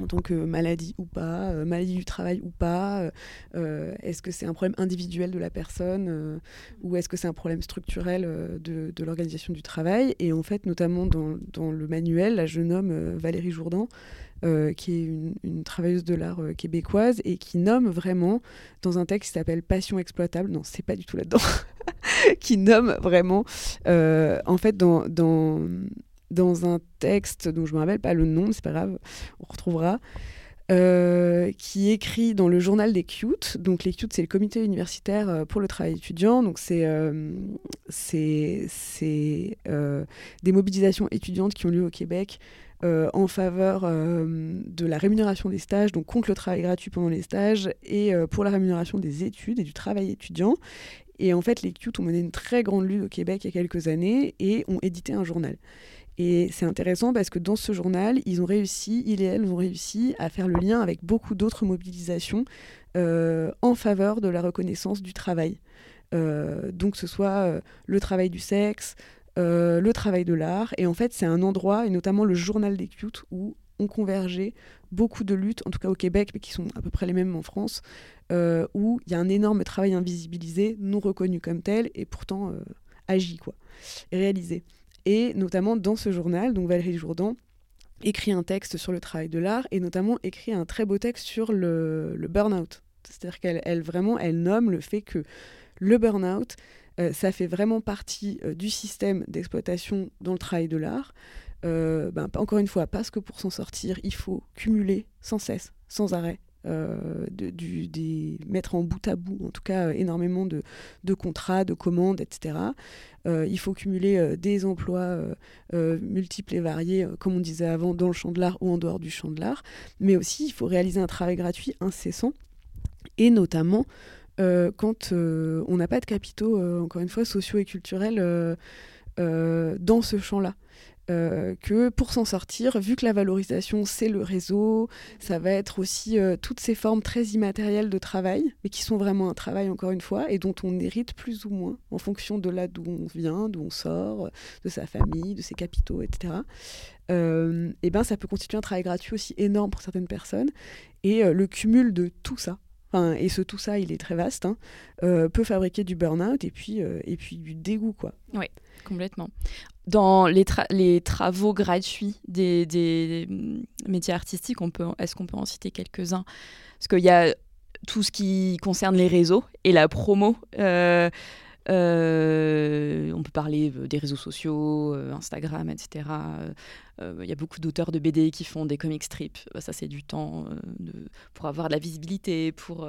S5: en tant que maladie ou pas, euh, maladie du travail ou pas, est-ce que c'est un problème individuel de la personne ou est-ce que c'est un problème structurel de, l'organisation du travail? Et en fait, notamment dans, le manuel, là, je nomme Valérie Jourdan, euh, qui est une, travailleuse de l'art euh, québécoise et qui nomme vraiment dans un texte qui s'appelle Passion exploitable, non, c'est pas du tout là-dedans, qui nomme vraiment, euh, en fait, dans, dans un texte dont je me rappelle pas le nom, c'est pas grave, on retrouvera. qui écrit dans le journal des CUTE. Donc les CUTE, c'est le comité universitaire pour le travail étudiant. Donc c'est c'est des mobilisations étudiantes qui ont lieu au Québec euh, en faveur euh, de la rémunération des stages, donc contre le travail gratuit pendant les stages, et euh, pour la rémunération des études et du travail étudiant. Et en fait, les CUT ont mené une très grande lutte au Québec il y a quelques années et ont édité un journal. Et c'est intéressant parce que dans ce journal, ils ont réussi, ils et elles ont réussi à faire le lien avec beaucoup d'autres mobilisations en faveur de la reconnaissance du travail. donc que ce soit le travail du sexe, euh, le travail de l'art. Et en fait, c'est un endroit, et notamment le journal des cutes, où ont convergé beaucoup de luttes, en tout cas au Québec, mais qui sont à peu près les mêmes en France, euh, où il y a un énorme travail invisibilisé, non reconnu comme tel, et pourtant euh, agi, quoi, réalisé. Et notamment dans ce journal, donc Valérie Jourdan écrit un texte sur le travail de l'art, et notamment écrit un très beau texte sur le, burn-out. C'est-à-dire qu'elle elle, vraiment, elle nomme le fait que le burn-out, euh, ça fait vraiment partie euh, du système d'exploitation dans le travail de l'art. Euh, ben, encore une fois, parce que pour s'en sortir, il faut cumuler sans cesse, sans arrêt, de, du, des, mettre en bout à bout, en tout cas énormément de, de, contrats, de commandes, etc. il faut cumuler des emplois multiples et variés, comme on disait avant, dans le champ de l'art ou en dehors du champ de l'art, mais aussi il faut réaliser un travail gratuit incessant, et notamment euh, quand euh, on n'a pas de capitaux, euh, encore une fois, sociaux et culturels dans ce champ-là. Que pour s'en sortir, vu que la valorisation c'est le réseau, ça va être aussi toutes ces formes très immatérielles de travail, mais qui sont vraiment un travail encore une fois, et dont on hérite plus ou moins en fonction de là d'où on vient, d'où on sort, de sa famille, de ses capitaux, etc. et ben ça peut constituer un travail gratuit aussi énorme pour certaines personnes, et le cumul de tout ça, et ce tout ça, il est très vaste, hein, euh, peut fabriquer du burn-out et puis, euh, et puis du dégoût. Quoi.
S1: Oui, complètement. Dans les, travaux gratuits des, métiers artistiques, est-ce qu'on peut en citer quelques-uns? Parce qu'il y a tout ce qui concerne les réseaux et la promo. Euh, on peut parler des réseaux sociaux, Instagram, etc. Il y a beaucoup d'auteurs de BD qui font des comic strips. Bah, ça, c'est du temps pour avoir de la visibilité, pour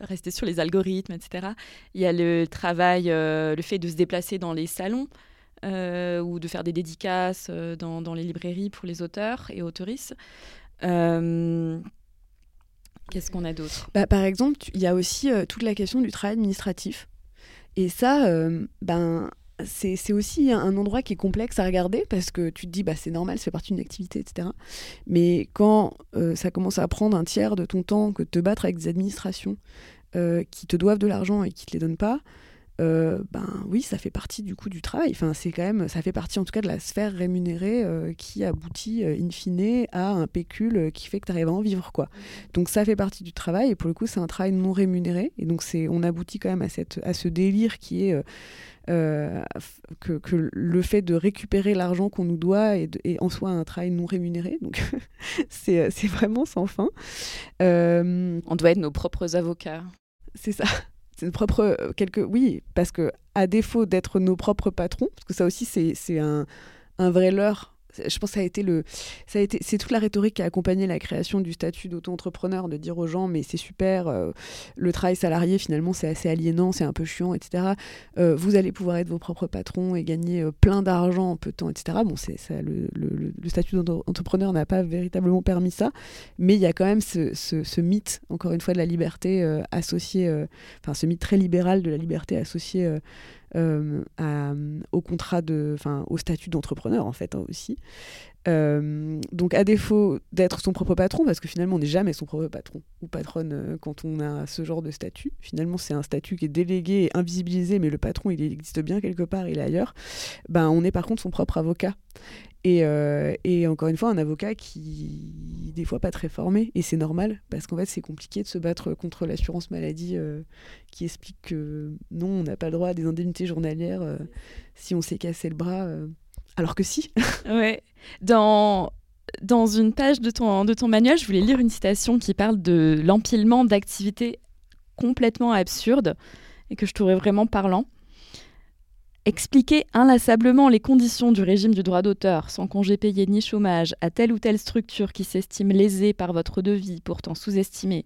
S1: rester sur les algorithmes, etc. Il y a le travail, le fait de se déplacer dans les salons. ou de faire des dédicaces dans, les librairies pour les auteurs et autrices. Qu'est-ce qu'on a d'autre?
S5: Bah, Par exemple, il y a aussi toute la question du travail administratif. Et ça, ben, c'est aussi un endroit qui est complexe à regarder parce que tu te dis bah c'est normal, ça partie d'une activité, etc. Mais quand euh, ça commence à prendre un tiers de ton temps que de te battre avec des administrations euh, qui te doivent de l'argent et qui te les donnent pas, euh, ben oui, ça fait partie du coup du travail. Enfin, c'est quand même, ça fait partie en tout cas de la sphère rémunérée qui aboutit in fine à un pécule qui fait que tu arrives à en vivre, quoi. Donc ça fait partie du travail et pour le coup, c'est un travail non rémunéré et donc c'est, on aboutit quand même à cette, à ce délire qui est euh, que, que, le fait de récupérer l'argent qu'on nous doit est, en soi un travail non rémunéré. Donc c'est vraiment sans fin.
S1: Euh, On doit être nos propres avocats.
S5: C'est ça. Propre quelques oui parce que à défaut d'être nos propres patrons parce que ça aussi c'est un, un vrai leurre je pense que ça a été le ça a été c'est toute la rhétorique qui a accompagné la création du statut d'auto-entrepreneur de dire aux gens mais c'est super euh, le travail salarié finalement c'est assez aliénant c'est un peu chiant etc euh, vous allez pouvoir être vos propres patrons et gagner euh, plein d'argent en peu de temps etc bon le, le, le statut d'entrepreneur n'a pas véritablement permis ça mais il y a quand même ce, mythe encore une fois de la liberté associée enfin ce mythe très libéral de la liberté associée euh, au contrat de, enfin, au statut d'entrepreneur en fait hein, aussi. Euh, donc à défaut d'être son propre patron, parce que finalement on n'est jamais son propre patron ou patronne euh, quand on a ce genre de statut. Finalement c'est un statut qui est délégué et invisibilisé, mais le patron il existe bien quelque part, il est ailleurs. Ben on est par contre son propre avocat. Euh, et, encore une fois, un avocat qui, des fois, pas très formé. Et c'est normal, parce qu'en fait, c'est compliqué de se battre contre l'assurance maladie euh, qui explique que non, on n'a pas le droit à des indemnités journalières euh, si on s'est cassé le bras. Alors que si.
S1: Dans, une page de ton, de manuel, je voulais lire une citation qui parle de l'empilement d'activités complètement absurdes et que je trouvais vraiment parlant. Expliquer inlassablement les conditions du régime du droit d'auteur, sans congé payé ni chômage, à telle ou telle structure qui s'estime lésée par votre devis, pourtant sous-estimée,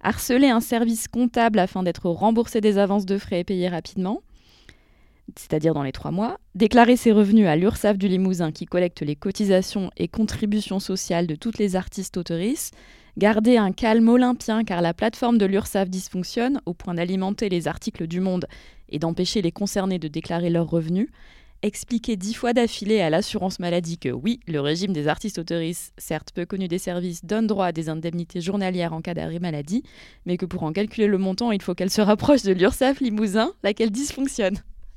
S1: harceler un service comptable afin d'être remboursé des avances de frais et payé rapidement, c'est-à-dire dans les trois mois, déclarer ses revenus à l'URSSAF du Limousin qui collecte les cotisations et contributions sociales de toutes les artistes autoristes, garder un calme olympien car la plateforme de l'URSSAF dysfonctionne au point d'alimenter les articles du Monde et d'empêcher les concernés de déclarer leurs revenus, expliquer dix fois d'affilée à l'assurance maladie que oui, le régime des artistes autoristes, certes peu connu des services, donne droit à des indemnités journalières en cas d'arrêt maladie, mais que pour en calculer le montant, il faut qu'elle se rapproche de l'URSSAF Limousin, laquelle dysfonctionne.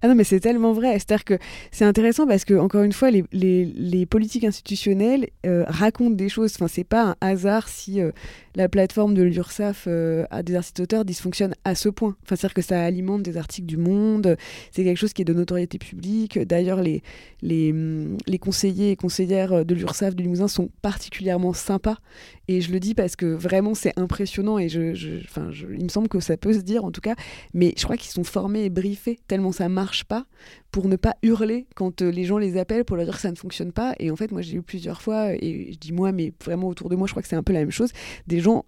S5: Ah non, mais c'est tellement vrai. C'est-à-dire que c'est intéressant parce que, encore une fois, les, les, les politiques institutionnelles euh, racontent des choses. Enfin, c'est pas un hasard si euh, la plateforme de l'URSSAF euh, à des artistes auteurs dysfonctionne à ce point. Enfin, c'est-à-dire que ça alimente des articles du Monde, c'est quelque chose qui est de notoriété publique. D'ailleurs, les, les, hum, les conseillers et conseillères de l'URSSAF de Limousin sont particulièrement sympas. Et je le dis parce que vraiment, c'est impressionnant et je, je, enfin, il me semble que ça peut se dire en tout cas. Mais je crois qu'ils sont formés et briefés tellement ça marche pas pour ne pas hurler quand euh, les gens les appellent pour leur dire que ça ne fonctionne pas. Et en fait, moi, j'ai eu plusieurs fois, et je dis moi, mais vraiment autour de moi, je crois que c'est un peu la même chose, des gens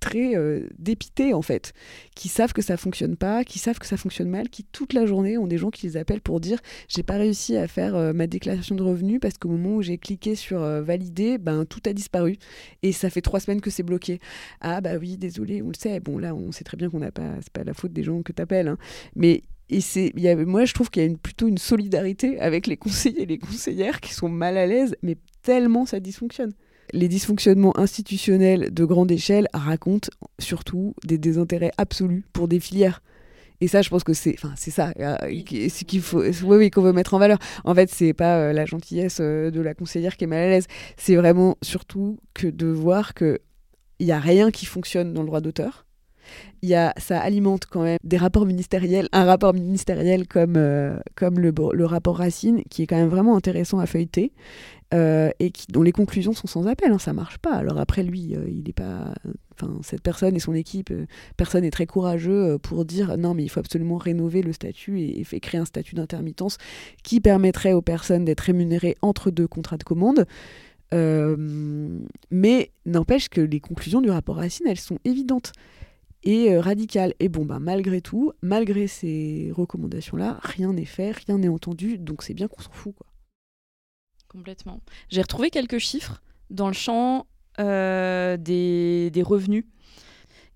S5: très euh, dépités en fait, qui savent que ça fonctionne pas, qui savent que ça fonctionne mal, qui toute la journée ont des gens qui les appellent pour dire j'ai pas réussi à faire euh, ma déclaration de revenus parce qu'au moment où j'ai cliqué sur valider, ben tout a disparu et ça fait trois semaines que c'est bloqué. Ah bah oui, désolé, on le sait. Bon là, on sait très bien qu'on n'a pas, c'est pas la faute des gens que t'appelles, hein. mais et c'est, y a, moi, je trouve qu'il y a une, plutôt une solidarité avec les conseillers et les conseillères qui sont mal à l'aise, mais tellement ça dysfonctionne. Les dysfonctionnements institutionnels de grande échelle racontent surtout des désintérêts absolus pour des filières. Et ça, je pense que c'est, enfin, c'est ça, euh, c'est qu'il faut, oui, oui, qu'on veut mettre en valeur. En fait, c'est pas euh, la gentillesse euh, de la conseillère qui est mal à l'aise. C'est vraiment surtout que de voir que il n'y a rien qui fonctionne dans le droit d'auteur. Il y a, ça alimente quand même des rapports ministériels, un rapport ministériel comme, euh, comme le, rapport Racine, qui est quand même vraiment intéressant à feuilleter, euh, et dont les conclusions sont sans appel, hein, ça marche pas. Alors après, lui, euh, il est pas... Enfin, cette personne et son équipe, personne n'est très courageux pour dire non, mais il faut absolument rénover le statut et créer un statut d'intermittence qui permettrait aux personnes d'être rémunérées entre deux contrats de commande. mais n'empêche que les conclusions du rapport Racine, elles sont évidentes et euh, radical. Et bon, bah, malgré tout, malgré ces recommandations-là, rien n'est fait, rien n'est entendu, donc c'est bien qu'on s'en fout. Quoi.
S1: Complètement. J'ai retrouvé quelques chiffres dans le champ euh, des, des, revenus.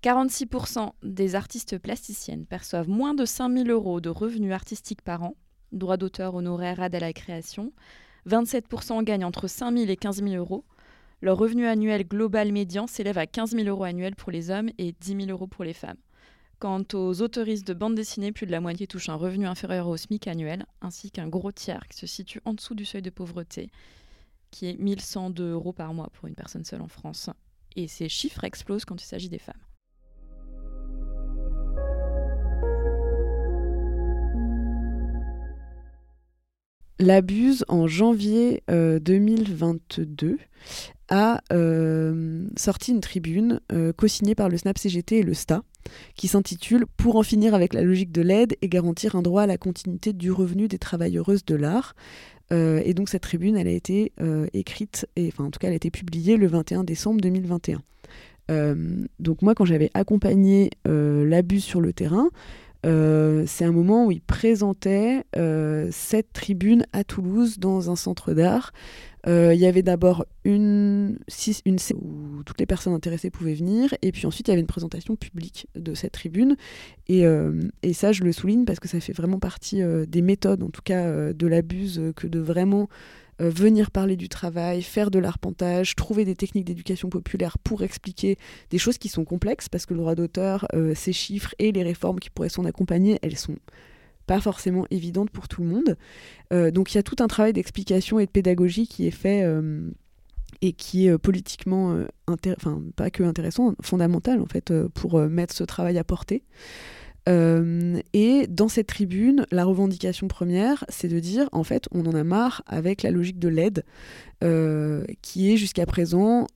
S1: 46% des artistes plasticiennes perçoivent moins de 5000 euros de revenus artistiques par an, droit d'auteur, honoraire, aide à la création. 27% gagnent entre 5000 et 15 000 euros. Leur revenu annuel global médian s'élève à 15 000 euros annuels pour les hommes et 10 000 euros pour les femmes. Quant aux autoristes de bande dessinée, plus de la moitié touchent un revenu inférieur au SMIC annuel, ainsi qu'un gros tiers qui se situe en dessous du seuil de pauvreté, qui est 1102 euros par mois pour une personne seule en France. Et ces chiffres explosent quand il s'agit des femmes.
S5: L'Abuse, en janvier 2022, euh, a euh, sorti une tribune euh, co-signée par le SNAP CGT et le STA qui s'intitule Pour en finir avec la logique de l'aide et garantir un droit à la continuité du revenu des travailleuses de l'art. Et donc cette tribune, elle a été écrite, enfin en tout cas elle a été publiée le 21 décembre 2021. donc moi quand j'avais accompagné l'abus sur le terrain, c'est un moment où il présentait cette tribune à Toulouse dans un centre d'art euh, il y avait d'abord une, une où toutes les personnes intéressées pouvaient venir, et puis ensuite il y avait une présentation publique de cette tribune. Et, euh, et ça, je le souligne parce que ça fait vraiment partie euh, des méthodes, en tout cas de l'abuse, que de vraiment venir parler du travail, faire de l'arpentage, trouver des techniques d'éducation populaire pour expliquer des choses qui sont complexes, parce que le droit d'auteur, ces chiffres et les réformes qui pourraient s'en accompagner, elles sont pas forcément évidente pour tout le monde. Euh, donc il y a tout un travail d'explication et de pédagogie qui est fait euh, et qui est euh, politiquement, enfin pas que intéressant, fondamental en fait pour mettre ce travail à portée. Et dans cette tribune, la revendication première, c'est de dire, en fait, on en a marre avec la logique de l'aide, qui est jusqu'à présent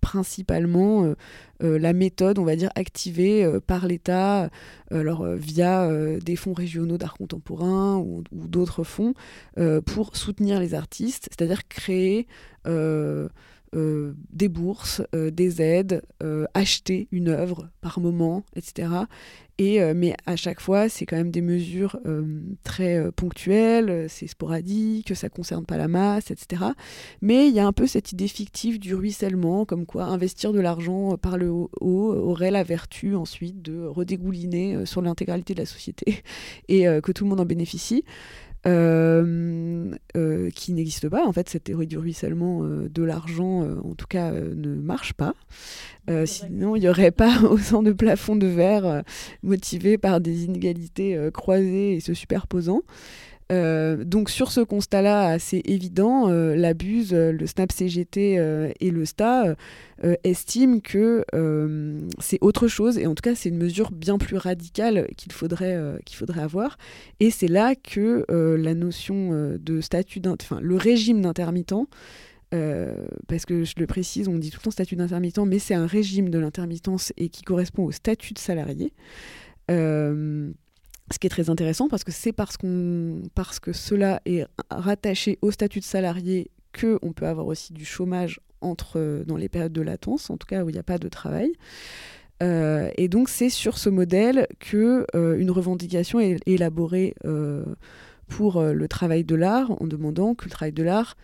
S5: principalement euh, euh, la méthode, on va dire, activée euh, par l'État, alors via des fonds régionaux d'art contemporain ou, d'autres fonds, pour soutenir les artistes, c'est-à-dire créer des bourses, des aides, acheter une œuvre par moment, etc. Et, euh, mais à chaque fois, c'est quand même des mesures euh, très euh, ponctuelles, c'est sporadique, ça ne concerne pas la masse, etc. Mais il y a un peu cette idée fictive du ruissellement, comme quoi investir de l'argent par le haut, aurait la vertu ensuite de redégouliner sur l'intégralité de la société et que tout le monde en bénéficie. Euh, euh, qui n'existe pas. En fait, cette théorie du ruissellement euh, de l'argent, en tout cas, ne marche pas. sinon, il n'y aurait pas autant de plafonds de verre motivés par des inégalités croisées et se superposant. Euh, donc sur ce constat-là assez évident, euh, l'abuse, euh, le SNAP CGT et le STA estiment que c'est autre chose et en tout cas c'est une mesure bien plus radicale qu'il faudrait, qu'il faudrait avoir. Et c'est là que la notion de statut, enfin le régime d'intermittent, parce que je le précise, on dit tout le temps statut d'intermittent, mais c'est un régime de l'intermittence et qui correspond au statut de salarié. Ce qui est très intéressant parce que c'est parce, que cela est rattaché au statut de salarié qu'on peut avoir aussi du chômage entre, dans les périodes de latence, en tout cas où il n'y a pas de travail. Euh, et donc c'est sur ce modèle que euh, une revendication est élaborée euh, pour le travail de l'art en demandant que le travail de l'art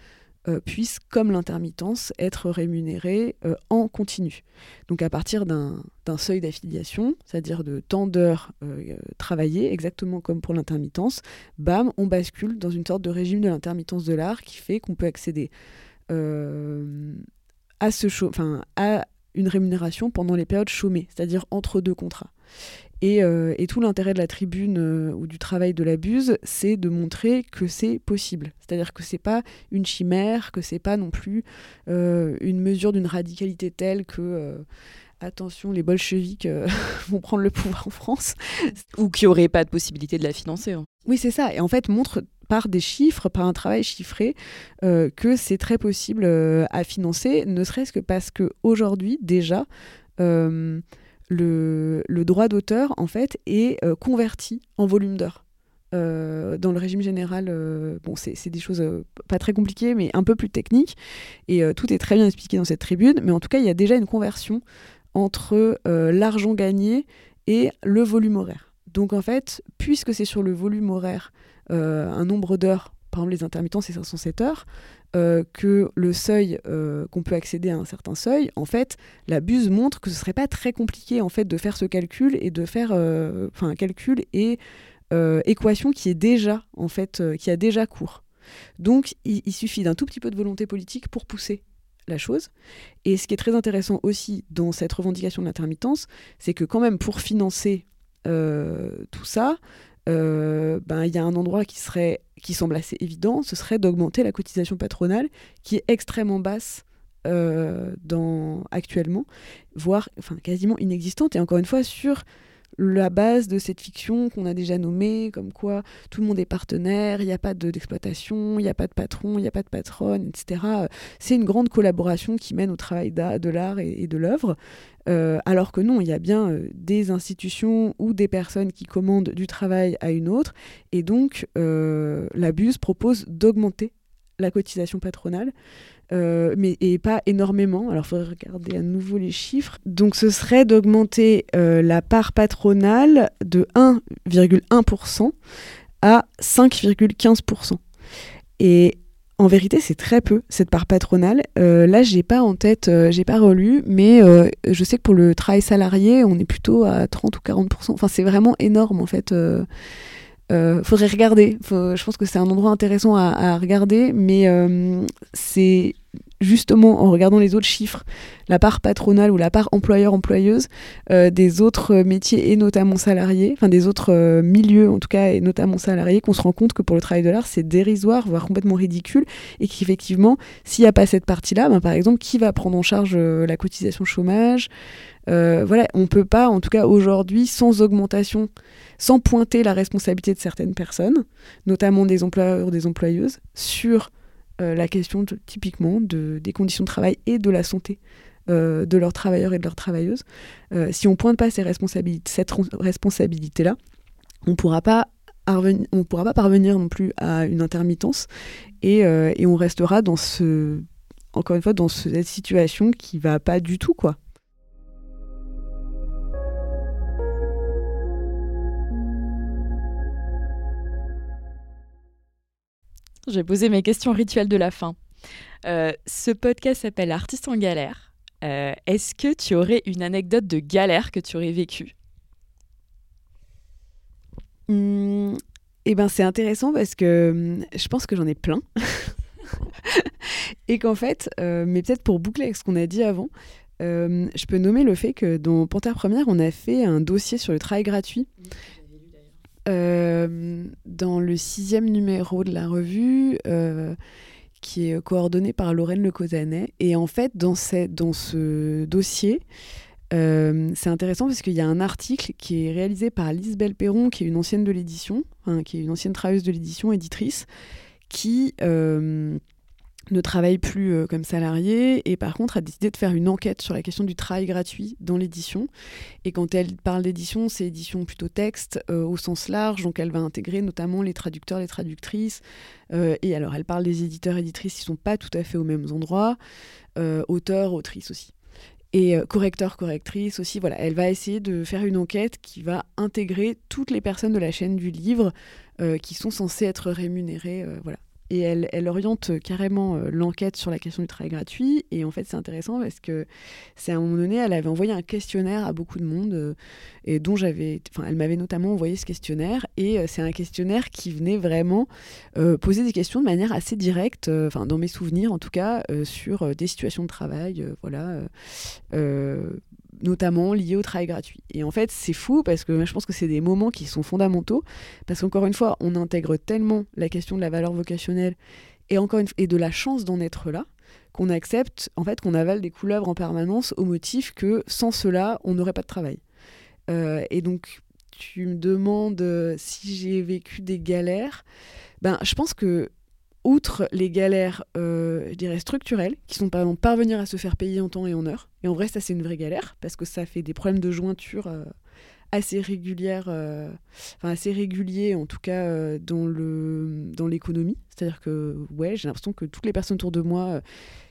S5: euh, puisse, comme l'intermittence, être rémunérée euh, en continu. Donc à partir d'un seuil d'affiliation, c'est-à-dire de temps d'heures euh, travaillées, exactement comme pour l'intermittence, bam, on bascule dans une sorte de régime de l'intermittence de l'art qui fait qu'on peut accéder à, ce à une rémunération pendant les périodes chômées, c'est-à-dire entre deux contrats. Et, et tout l'intérêt de la tribune ou du travail de la buse, c'est de montrer que c'est possible. C'est-à-dire que c'est pas une chimère, que c'est pas non plus une mesure d'une radicalité telle que attention, les bolcheviks euh, vont prendre le pouvoir en France.
S1: Ou qui n'auraient pas de possibilité de la financer. Hein.
S5: Oui, c'est ça. Et en fait, montre par des chiffres, par un travail chiffré, euh, que c'est très possible euh, à financer, ne serait-ce que parce qu'aujourd'hui, déjà, le, droit d'auteur, en fait, est converti en volume d'heures. dans le régime général, bon, c'est des choses pas très compliquées, mais un peu plus techniques. Et tout est très bien expliqué dans cette tribune. Mais en tout cas, il y a déjà une conversion entre euh, l'argent gagné et le volume horaire. Donc en fait, puisque c'est sur le volume horaire, euh, un nombre d'heures, par exemple les intermittents c'est 507 heures, euh, que le seuil, qu'on peut accéder à un certain seuil, en fait, la buse montre que ce serait pas très compliqué en fait de faire ce calcul et de faire, enfin un calcul et équation qui est déjà en fait, qui a déjà cours. Donc il suffit d'un tout petit peu de volonté politique pour pousser la chose. Et ce qui est très intéressant aussi dans cette revendication de l'intermittence, c'est que quand même pour financer euh, tout ça, euh, ben, il y a un endroit qui, serait, qui semble assez évident, ce serait d'augmenter la cotisation patronale, qui est extrêmement basse euh, actuellement, voire quasiment inexistante. Et encore une fois, sur la base de cette fiction qu'on a déjà nommée, comme quoi tout le monde est partenaire, il n'y a pas d'exploitation, il n'y a pas de patron, il n'y a pas de patronne, etc. C'est une grande collaboration qui mène au travail de l'art et, de l'œuvre. Euh, alors que non, il y a bien euh, des institutions ou des personnes qui commandent du travail à une autre. Et donc, euh, la BUS propose d'augmenter la cotisation patronale. Euh, mais et pas énormément. Alors, il faudrait regarder à nouveau les chiffres. Donc, ce serait d'augmenter euh, la part patronale de 1,1% à 5,15%. Et en vérité, c'est très peu cette part patronale. Euh, là, j'ai pas en tête, j'ai pas relu, mais je sais que pour le travail salarié, on est plutôt à 30 ou 40% Enfin, c'est vraiment énorme en fait. Euh, faudrait regarder. je pense que c'est un endroit intéressant à, regarder, mais euh, c'est justement en regardant les autres chiffres, la part patronale ou la part employeur-employeuse euh, des autres métiers et notamment salariés, enfin des autres milieux en tout cas et notamment salariés, qu'on se rend compte que pour le travail de l'art, c'est dérisoire, voire complètement ridicule, et qu'effectivement, s'il n'y a pas cette partie-là, ben, par exemple, qui va prendre en charge la cotisation chômage? Voilà, on peut pas, en tout cas aujourd'hui, sans augmentation sans pointer la responsabilité de certaines personnes, notamment des employeurs des employeuses, sur euh, la question typiquement de, des conditions de travail et de la santé euh, de leurs travailleurs et de leurs travailleuses. Euh, si on pointe pas ces responsabilités, cette responsabilité-là, on ne pourra pas parvenir non plus à une intermittence et, et, on restera dans ce encore une fois dans cette situation qui va pas du tout quoi.
S1: J'ai posé mes questions rituelles de la fin. Euh, ce podcast s'appelle Artiste en galère. Euh, est-ce que tu aurais une anecdote de galère que tu aurais vécue?
S5: Mmh, Eh ben, c'est intéressant parce que mmh, je pense que j'en ai plein. Et qu'en fait, euh, mais peut-être pour boucler avec ce qu'on a dit avant, je peux nommer le fait que dans Panthère Première, on a fait un dossier sur le travail gratuit. Euh, dans le sixième numéro de la revue, euh, qui est coordonné par Lorraine Le Et en fait, dans, dans ce dossier, euh, c'est intéressant parce qu'il y a un article qui est réalisé par Lisbelle Perron, qui est une ancienne de l'édition, qui est une ancienne travailleuse de l'édition, éditrice, qui ne travaille plus euh, comme salarié et par contre a décidé de faire une enquête sur la question du travail gratuit dans l'édition. Et quand elle parle d'édition, c'est édition plutôt texte euh, au sens large, donc elle va intégrer notamment les traducteurs, les traductrices. Euh, et alors elle parle des éditeurs, éditrices qui sont pas tout à fait aux mêmes endroits, auteurs, autrices aussi. Et correcteurs, correctrices aussi, voilà, elle va essayer de faire une enquête qui va intégrer toutes les personnes de la chaîne du livre qui sont censées être rémunérées, voilà, et elle, oriente carrément euh, l'enquête sur la question du travail gratuit. Et en fait, c'est intéressant parce que c'est à un moment donné, elle avait envoyé un questionnaire à beaucoup de monde euh, et dont j'avais, enfin, elle m'avait notamment envoyé ce questionnaire. Et euh, c'est un questionnaire qui venait vraiment poser des questions de manière assez directe, enfin, dans mes souvenirs en tout cas, sur des situations de travail, voilà notamment liés au travail gratuit. Et en fait, c'est fou parce que je pense que c'est des moments qui sont fondamentaux, parce qu'encore une fois, on intègre tellement la question de la valeur vocationnelle et, encore et de la chance d'en être là, qu'on accepte, en fait, qu'on avale des couleuvres en permanence au motif que sans cela, on n'aurait pas de travail. Euh, et donc, tu me demandes euh, si j'ai vécu des galères. Ben, je pense que outre les galères, euh, je dirais structurelles, qui sont par exemple parvenir à se faire payer en temps et en heure. Et en vrai, ça c'est une vraie galère parce que ça fait des problèmes de jointure assez régulières, enfin assez réguliers en tout cas dans l'économie. C'est-à-dire que ouais, j'ai l'impression que toutes les personnes autour de moi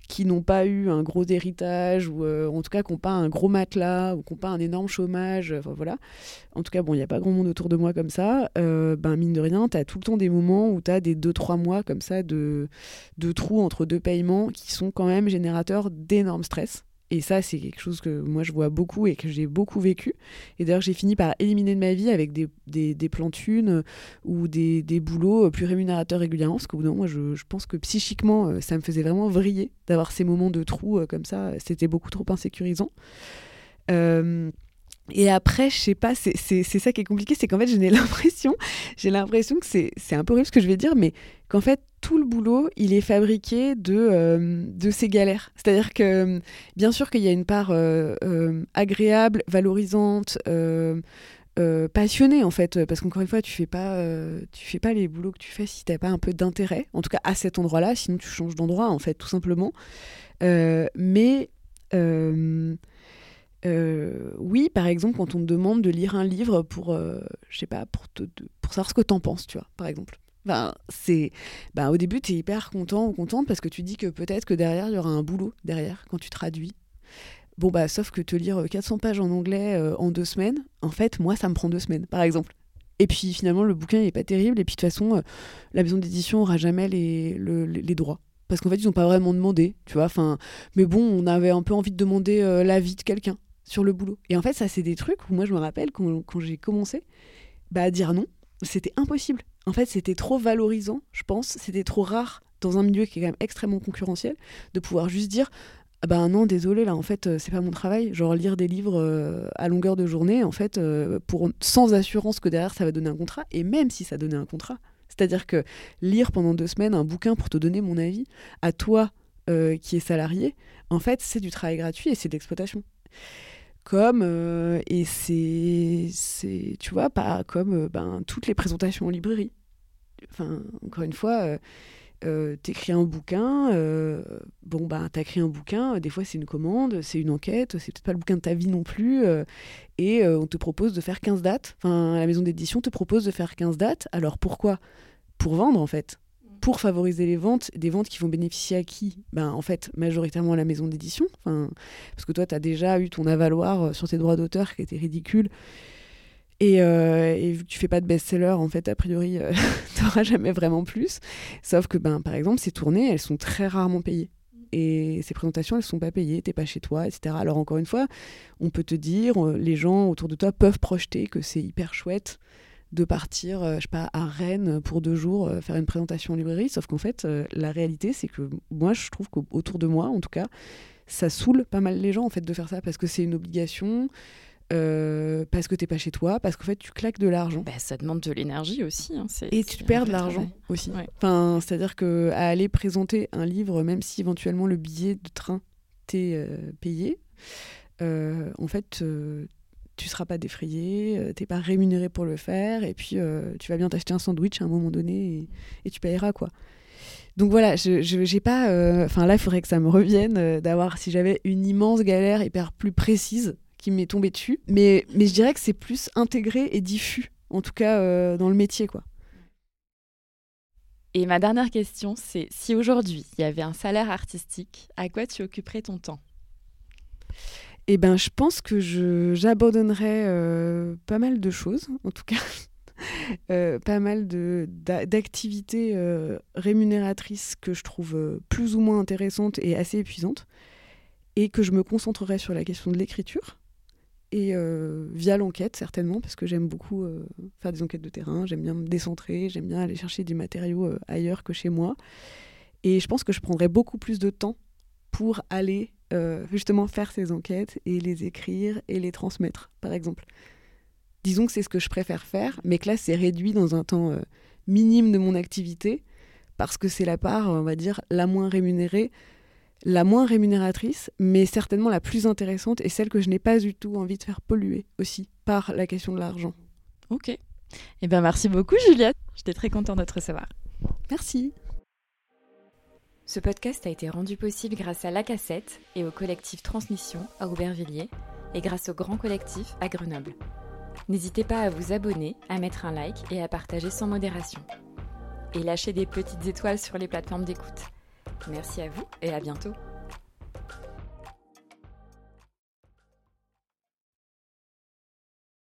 S5: qui n'ont pas eu un gros héritage ou euh, en tout cas qui n'ont pas un gros matelas ou qui n'ont pas un énorme chômage. Enfin voilà. En tout cas, bon, il n'y a pas grand monde autour de moi comme ça. Euh, ben, mine de rien, tu as tout le temps des moments où tu as des 2-3 mois comme ça de, de trous entre deux paiements qui sont quand même générateurs d'énormes stress. Et ça, c'est quelque chose que moi je vois beaucoup et que j'ai beaucoup vécu. Et d'ailleurs, j'ai fini par éliminer de ma vie avec des, des, thunes euh, ou des, des, boulots euh, plus rémunérateurs régulièrement. Parce qu'au bout d'un moment, je, pense que psychiquement, euh, ça me faisait vraiment vriller d'avoir ces moments de trou comme ça. C'était beaucoup trop insécurisant. Et après, je sais pas, c'est ça qui est compliqué, c'est qu'en fait, j'ai l'impression, j'ai l'impression que c'est un peu horrible ce que je vais dire, mais qu'en fait, tout le boulot, il est fabriqué de, euh, de ces galères. C'est-à-dire que, bien sûr qu'il y a une part euh, euh, agréable, valorisante, passionnée en fait, parce qu'encore une fois, tu fais pas, tu fais pas les boulots que tu fais si t'as pas un peu d'intérêt, en tout cas à cet endroit-là, sinon tu changes d'endroit en fait, tout simplement. mais oui, par exemple, quand on te demande de lire un livre pour, je sais pas, pour, pour savoir ce que t'en penses, tu vois, par exemple. Ben, c'est, ben, au début, tu es hyper content ou contente parce que tu dis que peut-être que derrière, il y aura un boulot derrière quand tu traduis. Bon, bah, sauf que te lire 400 pages en anglais euh, en deux semaines, en fait, moi, ça me prend deux semaines, par exemple. Et puis finalement, le bouquin n'est pas terrible. Et puis de toute façon, la maison d'édition aura jamais les, les droits parce qu'en fait ils n'ont pas vraiment demandé tu vois enfin mais bon on avait un peu envie de demander l'avis de quelqu'un sur le boulot. Et en fait, ça, c'est des trucs où moi, je me rappelle quand, quand j'ai commencé bah, à dire non, c'était impossible. En fait, c'était trop valorisant, je pense. C'était trop rare dans un milieu qui est quand même extrêmement concurrentiel de pouvoir juste dire ah bah non, désolé, là, en fait, euh, c'est pas mon travail. Genre, lire des livres euh, à longueur de journée, en fait, euh, pour, sans assurance que derrière, ça va donner un contrat. Et même si ça donnait un contrat. C'est-à-dire que lire pendant deux semaines un bouquin pour te donner mon avis, à toi qui es salarié, en fait, c'est du travail gratuit et c'est de l'exploitation comme euh, et c'est c'est tu vois pas comme euh, ben toutes les présentations en librairie. Enfin encore une fois euh, euh t'écris un bouquin bon bah t'as un bouquin des fois c'est une commande c'est une enquête c'est peut-être pas le bouquin de ta vie non plus et on te propose de faire 15 dates. Enfin la maison d'édition te propose de faire 15 dates. Alors pourquoi? Pour vendre en fait pour favoriser les ventes, des ventes qui vont bénéficier à qui? Ben, En fait, majoritairement à la maison d'édition. Parce que toi, tu as déjà eu ton avaloir euh, sur tes droits d'auteur qui était ridicule. Et, euh, et, vu que tu fais pas de best-seller, en fait, a priori, euh, tu n'auras jamais vraiment plus. Sauf que, ben, par exemple, ces tournées, elles sont très rarement payées. Et ces présentations, elles sont pas payées, t'es pas chez toi, etc. Alors encore une fois, on peut te dire, les gens autour de toi peuvent projeter que c'est hyper chouette de partir, euh, je sais pas, à Rennes pour deux jours euh, faire une présentation en librairie. Sauf qu'en fait, euh, la réalité, c'est que moi, je trouve qu'autour de moi, en tout cas, ça saoule pas mal les gens en fait de faire ça parce que c'est une obligation. parce que t'es pas chez toi, parce qu'en fait tu claques de l'argent.
S1: Bah, ça demande de l'énergie aussi. Hein,
S5: et tu perds de l'argent aussi. Enfin, c'est-à-dire que à aller présenter un livre, même si éventuellement le billet de train t'est payé, en fait tu seras pas défrayé, euh, t'es pas rémunéré pour le faire, et puis euh, tu vas bien t'acheter un sandwich à un moment donné et, tu payeras quoi. Donc voilà, je j'ai pas. Euh, enfin là, il faudrait que ça me revienne d'avoir si j'avais une immense galère hyper plus précise qui m'est tombée dessus. Mais, mais je dirais que c'est plus intégré et diffus, en tout cas dans le métier quoi.
S1: Et ma dernière question, c'est si aujourd'hui il y avait un salaire artistique, à quoi tu occuperais ton temps?
S5: Eh ben, je pense que j'abandonnerais euh, pas mal de choses, en tout cas. Euh, pas mal d'activités euh, rémunératrices que je trouve plus ou moins intéressantes et assez épuisantes, et que je me concentrerai sur la question de l'écriture, et via l'enquête certainement, parce que j'aime beaucoup faire des enquêtes de terrain, j'aime bien me décentrer, j'aime bien aller chercher des matériaux ailleurs que chez moi, et je pense que je prendrais beaucoup plus de temps pour aller euh, justement faire ces enquêtes et les écrire et les transmettre, par exemple. Disons que c'est ce que je préfère faire, mais que là, c'est réduit dans un temps euh, minime de mon activité, parce que c'est la part, on va dire, la moins rémunérée, la moins rémunératrice, mais certainement la plus intéressante et celle que je n'ai pas du tout envie de faire polluer aussi par la question de l'argent.
S6: Ok. Eh bien, merci beaucoup, Juliette. J'étais très contente de te recevoir.
S5: Merci.
S6: Ce podcast a été rendu possible grâce à La Cassette et au collectif Transmission à Aubervilliers et grâce au Grand Collectif à Grenoble. N'hésitez pas à vous abonner, à mettre un like et à partager sans modération. Et lâchez des petites étoiles sur les plateformes d'écoute. Merci à vous et à bientôt.